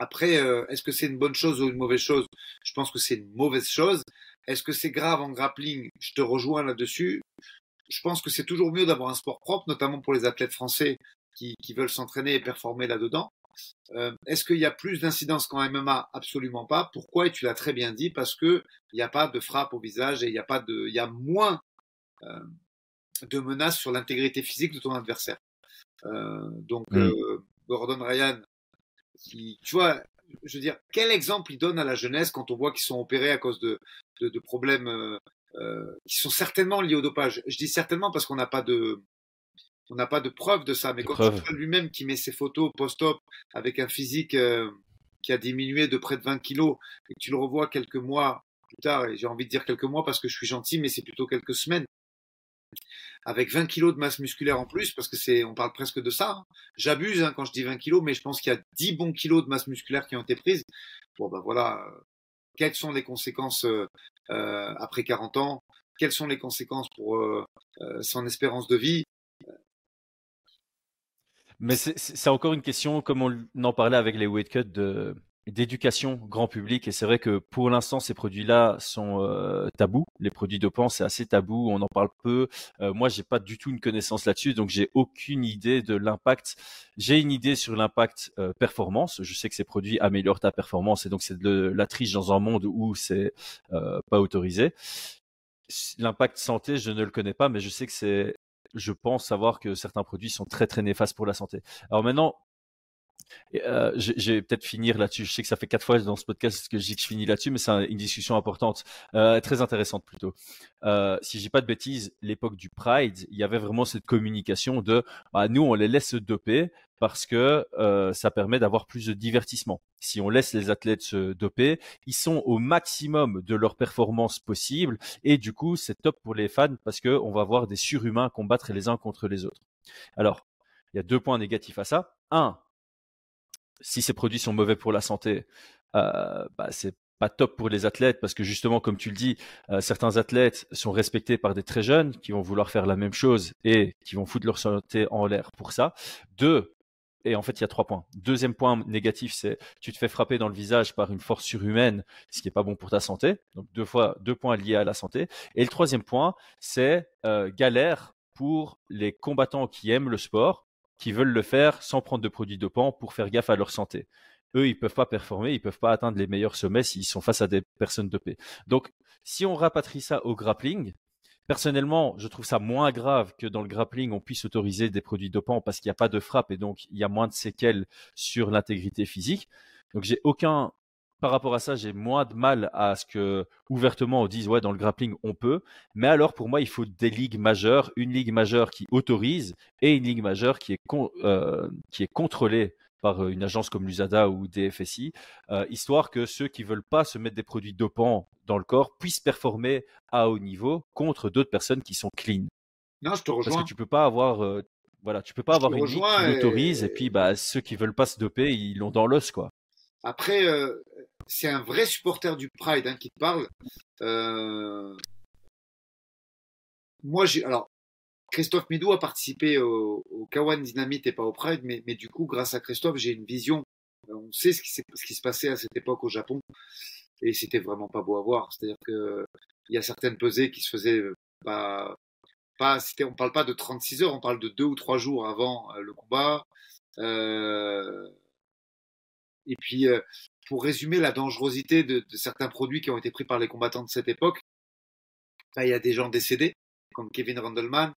après, euh, est-ce que c'est une bonne chose ou une mauvaise chose? Je pense que c'est une mauvaise chose. Est-ce que c'est grave en grappling? Je te rejoins là-dessus. Je pense que c'est toujours mieux d'avoir un sport propre, notamment pour les athlètes français qui, qui veulent s'entraîner et performer là-dedans. Euh, Est-ce qu'il y a plus d'incidence qu'en MMA Absolument pas. Pourquoi? Et tu l'as très bien dit, parce que il n'y a pas de frappe au visage et il y a pas de, il y a moins euh, de menaces sur l'intégrité physique de ton adversaire. Euh, donc euh, Gordon Ryan, qui, tu vois, je veux dire, quel exemple il donne à la jeunesse quand on voit qu'ils sont opérés à cause de, de, de problèmes qui sont certainement liés au dopage. Je dis certainement parce qu'on n'a pas de on n'a pas de preuve de ça, mais quand tu lui-même qui met ses photos post-op avec un physique euh, qui a diminué de près de 20 kilos et que tu le revois quelques mois plus tard, et j'ai envie de dire quelques mois parce que je suis gentil, mais c'est plutôt quelques semaines, avec 20 kilos de masse musculaire en plus, parce que c'est, on parle presque de ça. Hein. J'abuse hein, quand je dis 20 kilos, mais je pense qu'il y a 10 bons kilos de masse musculaire qui ont été prises. Bon ben voilà, quelles sont les conséquences euh, euh après 40 ans? Quelles sont les conséquences pour euh, son espérance de vie? Mais c'est encore une question, comme on en parlait avec les weight cuts, de d'éducation grand public. Et c'est vrai que pour l'instant ces produits-là sont euh, tabous. Les produits dopants c'est assez tabou. On en parle peu. Euh, moi j'ai pas du tout une connaissance là-dessus donc j'ai aucune idée de l'impact. J'ai une idée sur l'impact euh, performance. Je sais que ces produits améliorent ta performance et donc c'est de la triche dans un monde où c'est euh, pas autorisé. L'impact santé je ne le connais pas mais je sais que c'est je pense savoir que certains produits sont très très néfastes pour la santé. Alors maintenant, euh, je, vais peut-être finir là-dessus. Je sais que ça fait quatre fois dans ce podcast que je dis que je finis là-dessus, mais c'est une discussion importante, euh, très intéressante plutôt. Euh, si j'ai pas de bêtises, l'époque du Pride, il y avait vraiment cette communication de bah, nous on les laisse se doper parce que euh, ça permet d'avoir plus de divertissement. Si on laisse les athlètes se doper, ils sont au maximum de leur performance possible et du coup c'est top pour les fans parce que on va voir des surhumains combattre les uns contre les autres. Alors il y a deux points négatifs à ça. Un, si ces produits sont mauvais pour la santé, euh, bah, c'est pas top pour les athlètes parce que justement, comme tu le dis, euh, certains athlètes sont respectés par des très jeunes qui vont vouloir faire la même chose et qui vont foutre leur santé en l'air pour ça. Deux, et en fait, il y a trois points. Deuxième point négatif, c'est tu te fais frapper dans le visage par une force surhumaine, ce qui n'est pas bon pour ta santé. Donc deux fois, deux points liés à la santé. Et le troisième point, c'est euh, galère pour les combattants qui aiment le sport qui veulent le faire sans prendre de produits dopants pour faire gaffe à leur santé. Eux, ils peuvent pas performer, ils peuvent pas atteindre les meilleurs sommets s'ils sont face à des personnes dopées. Donc, si on rapatrie ça au grappling, personnellement, je trouve ça moins grave que dans le grappling, on puisse autoriser des produits dopants parce qu'il n'y a pas de frappe et donc il y a moins de séquelles sur l'intégrité physique. Donc, j'ai aucun par rapport à ça, j'ai moins de mal à ce que ouvertement on dise ouais dans le grappling on peut, mais alors pour moi il faut des ligues majeures, une ligue majeure qui autorise et une ligue majeure qui est euh, qui est contrôlée par euh, une agence comme l'USADA ou DFSI, euh, histoire que ceux qui veulent pas se mettre des produits dopants dans le corps puissent performer à haut niveau contre d'autres personnes qui sont clean. Non, je te rejoins. Parce que tu peux pas avoir voilà, tu peux pas avoir une ligue qui l'autorise et... puis bah ceux qui veulent pas se doper, ils l'ont dans l'os quoi. Après, c'est un vrai supporter du Pride hein, qui parle. Euh, moi, alors Christophe Midou a participé au, Kawan Dynamite et pas au Pride, mais, du coup, grâce à Christophe, j'ai une vision. On sait ce qui, se passait à cette époque au Japon, et c'était vraiment pas beau à voir. C'est-à-dire que il y a certaines pesées qui se faisaient pas, pas c'était, on parle pas de 36 heures, on parle de deux ou trois jours avant euh, le combat. Euh, et puis, euh, pour résumer la dangerosité de, certains produits qui ont été pris par les combattants de cette époque, bah, il y a des gens décédés, comme Kevin Randleman.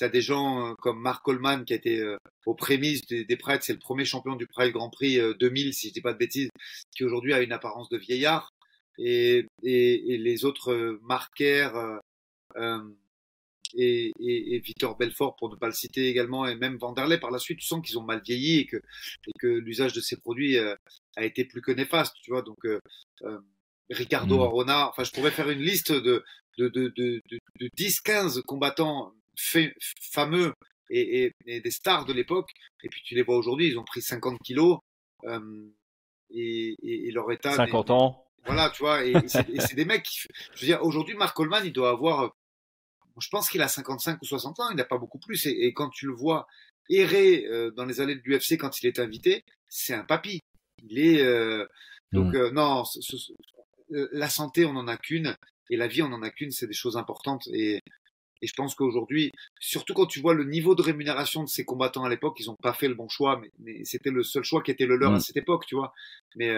Il y a des gens euh, comme Mark Coleman, qui a été euh, aux prémices des, des Pride. C'est le premier champion du Pride Grand Prix 2000, si je dis pas de bêtises, qui aujourd'hui a une apparence de vieillard. Et, et, et les autres marqueurs, et, et, et, Victor Belfort pour ne pas le citer également et même Vanderlei par la suite tu sens qu'ils ont mal vieilli et que et que l'usage de ces produits euh, a été plus que néfaste tu vois donc euh, euh Ricardo mmh. Arona enfin je pourrais faire une liste de de de de, de, 10 15 combattants fameux et, et, des stars de l'époque et puis tu les vois aujourd'hui ils ont pris 50 kilos euh, et, et, leur état 50 ans voilà tu vois et, c'est des mecs qui, je veux dire aujourd'hui Mark Coleman il doit avoir je pense qu'il a 55 ou 60 ans, il n'a pas beaucoup plus. Et, quand tu le vois errer euh, dans les allées de l'UFC quand il est invité, c'est un papy. Il est euh, donc mmh. euh, non, la santé on n'en a qu'une et la vie on n'en a qu'une, c'est des choses importantes et, et je pense qu'aujourd'hui, surtout quand tu vois le niveau de rémunération de ces combattants à l'époque, ils n'ont pas fait le bon choix, mais, mais c'était le seul choix qui était le leur à mmh. cette époque, tu vois. Mais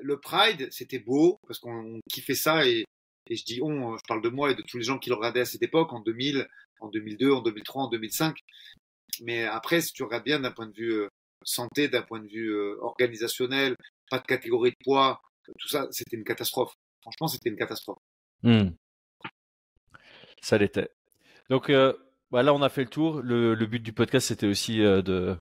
le Pride, c'était beau parce qu'on kiffait ça et, et je dis on, je parle de moi et de tous les gens qui le regardaient à cette époque, en 2000, en 2002, en 2003, en 2005. Mais après, si tu regardes bien d'un point de vue euh, santé, d'un point de vue euh, organisationnel, pas de catégorie de poids, tout ça, c'était une catastrophe. Franchement, c'était une catastrophe. Hmm. Ça l'était. Donc euh, bah là, on a fait le tour. Le, but du podcast, c'était aussi de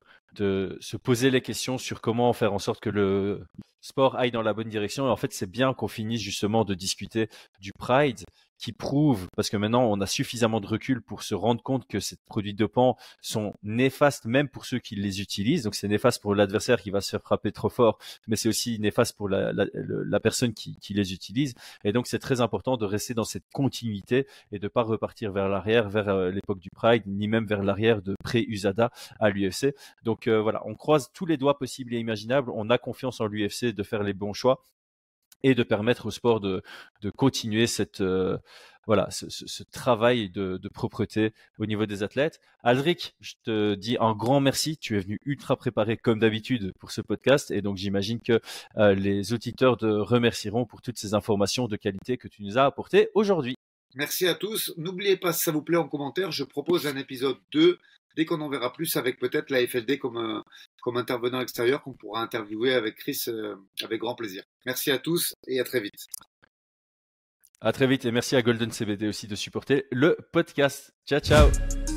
se poser les questions sur comment faire en sorte que le sport aille dans la bonne direction. Et en fait, c'est bien qu'on finisse justement de discuter du Pride qui prouve, parce que maintenant on a suffisamment de recul pour se rendre compte que ces produits dopants sont néfastes même pour ceux qui les utilisent. Donc c'est néfaste pour l'adversaire qui va se faire frapper trop fort, mais c'est aussi néfaste pour la, la, la personne qui, qui, les utilise. Et donc c'est très important de rester dans cette continuité et de pas repartir vers l'arrière, vers euh, l'époque du Pride, ni même vers l'arrière de pré-USADA à l'UFC. Donc euh, voilà, on croise tous les doigts possibles et imaginables. On a confiance en l'UFC de faire les bons choix et de permettre au sport de, continuer cette euh, voilà ce, travail de, de, propreté au niveau des athlètes. Aldric, je te dis un grand merci. Tu es venu ultra préparé comme d'habitude pour ce podcast et donc j'imagine que euh, les auditeurs te remercieront pour toutes ces informations de qualité que tu nous as apportées aujourd'hui. Merci à tous. N'oubliez pas, si ça vous plaît en commentaire, je propose un épisode 2 dès qu'on en verra plus avec peut-être la FLD comme, comme intervenant extérieur qu'on pourra interviewer avec Chris avec grand plaisir. Merci à tous et à très vite. À très vite et merci à Golden CBD aussi de supporter le podcast. Ciao ciao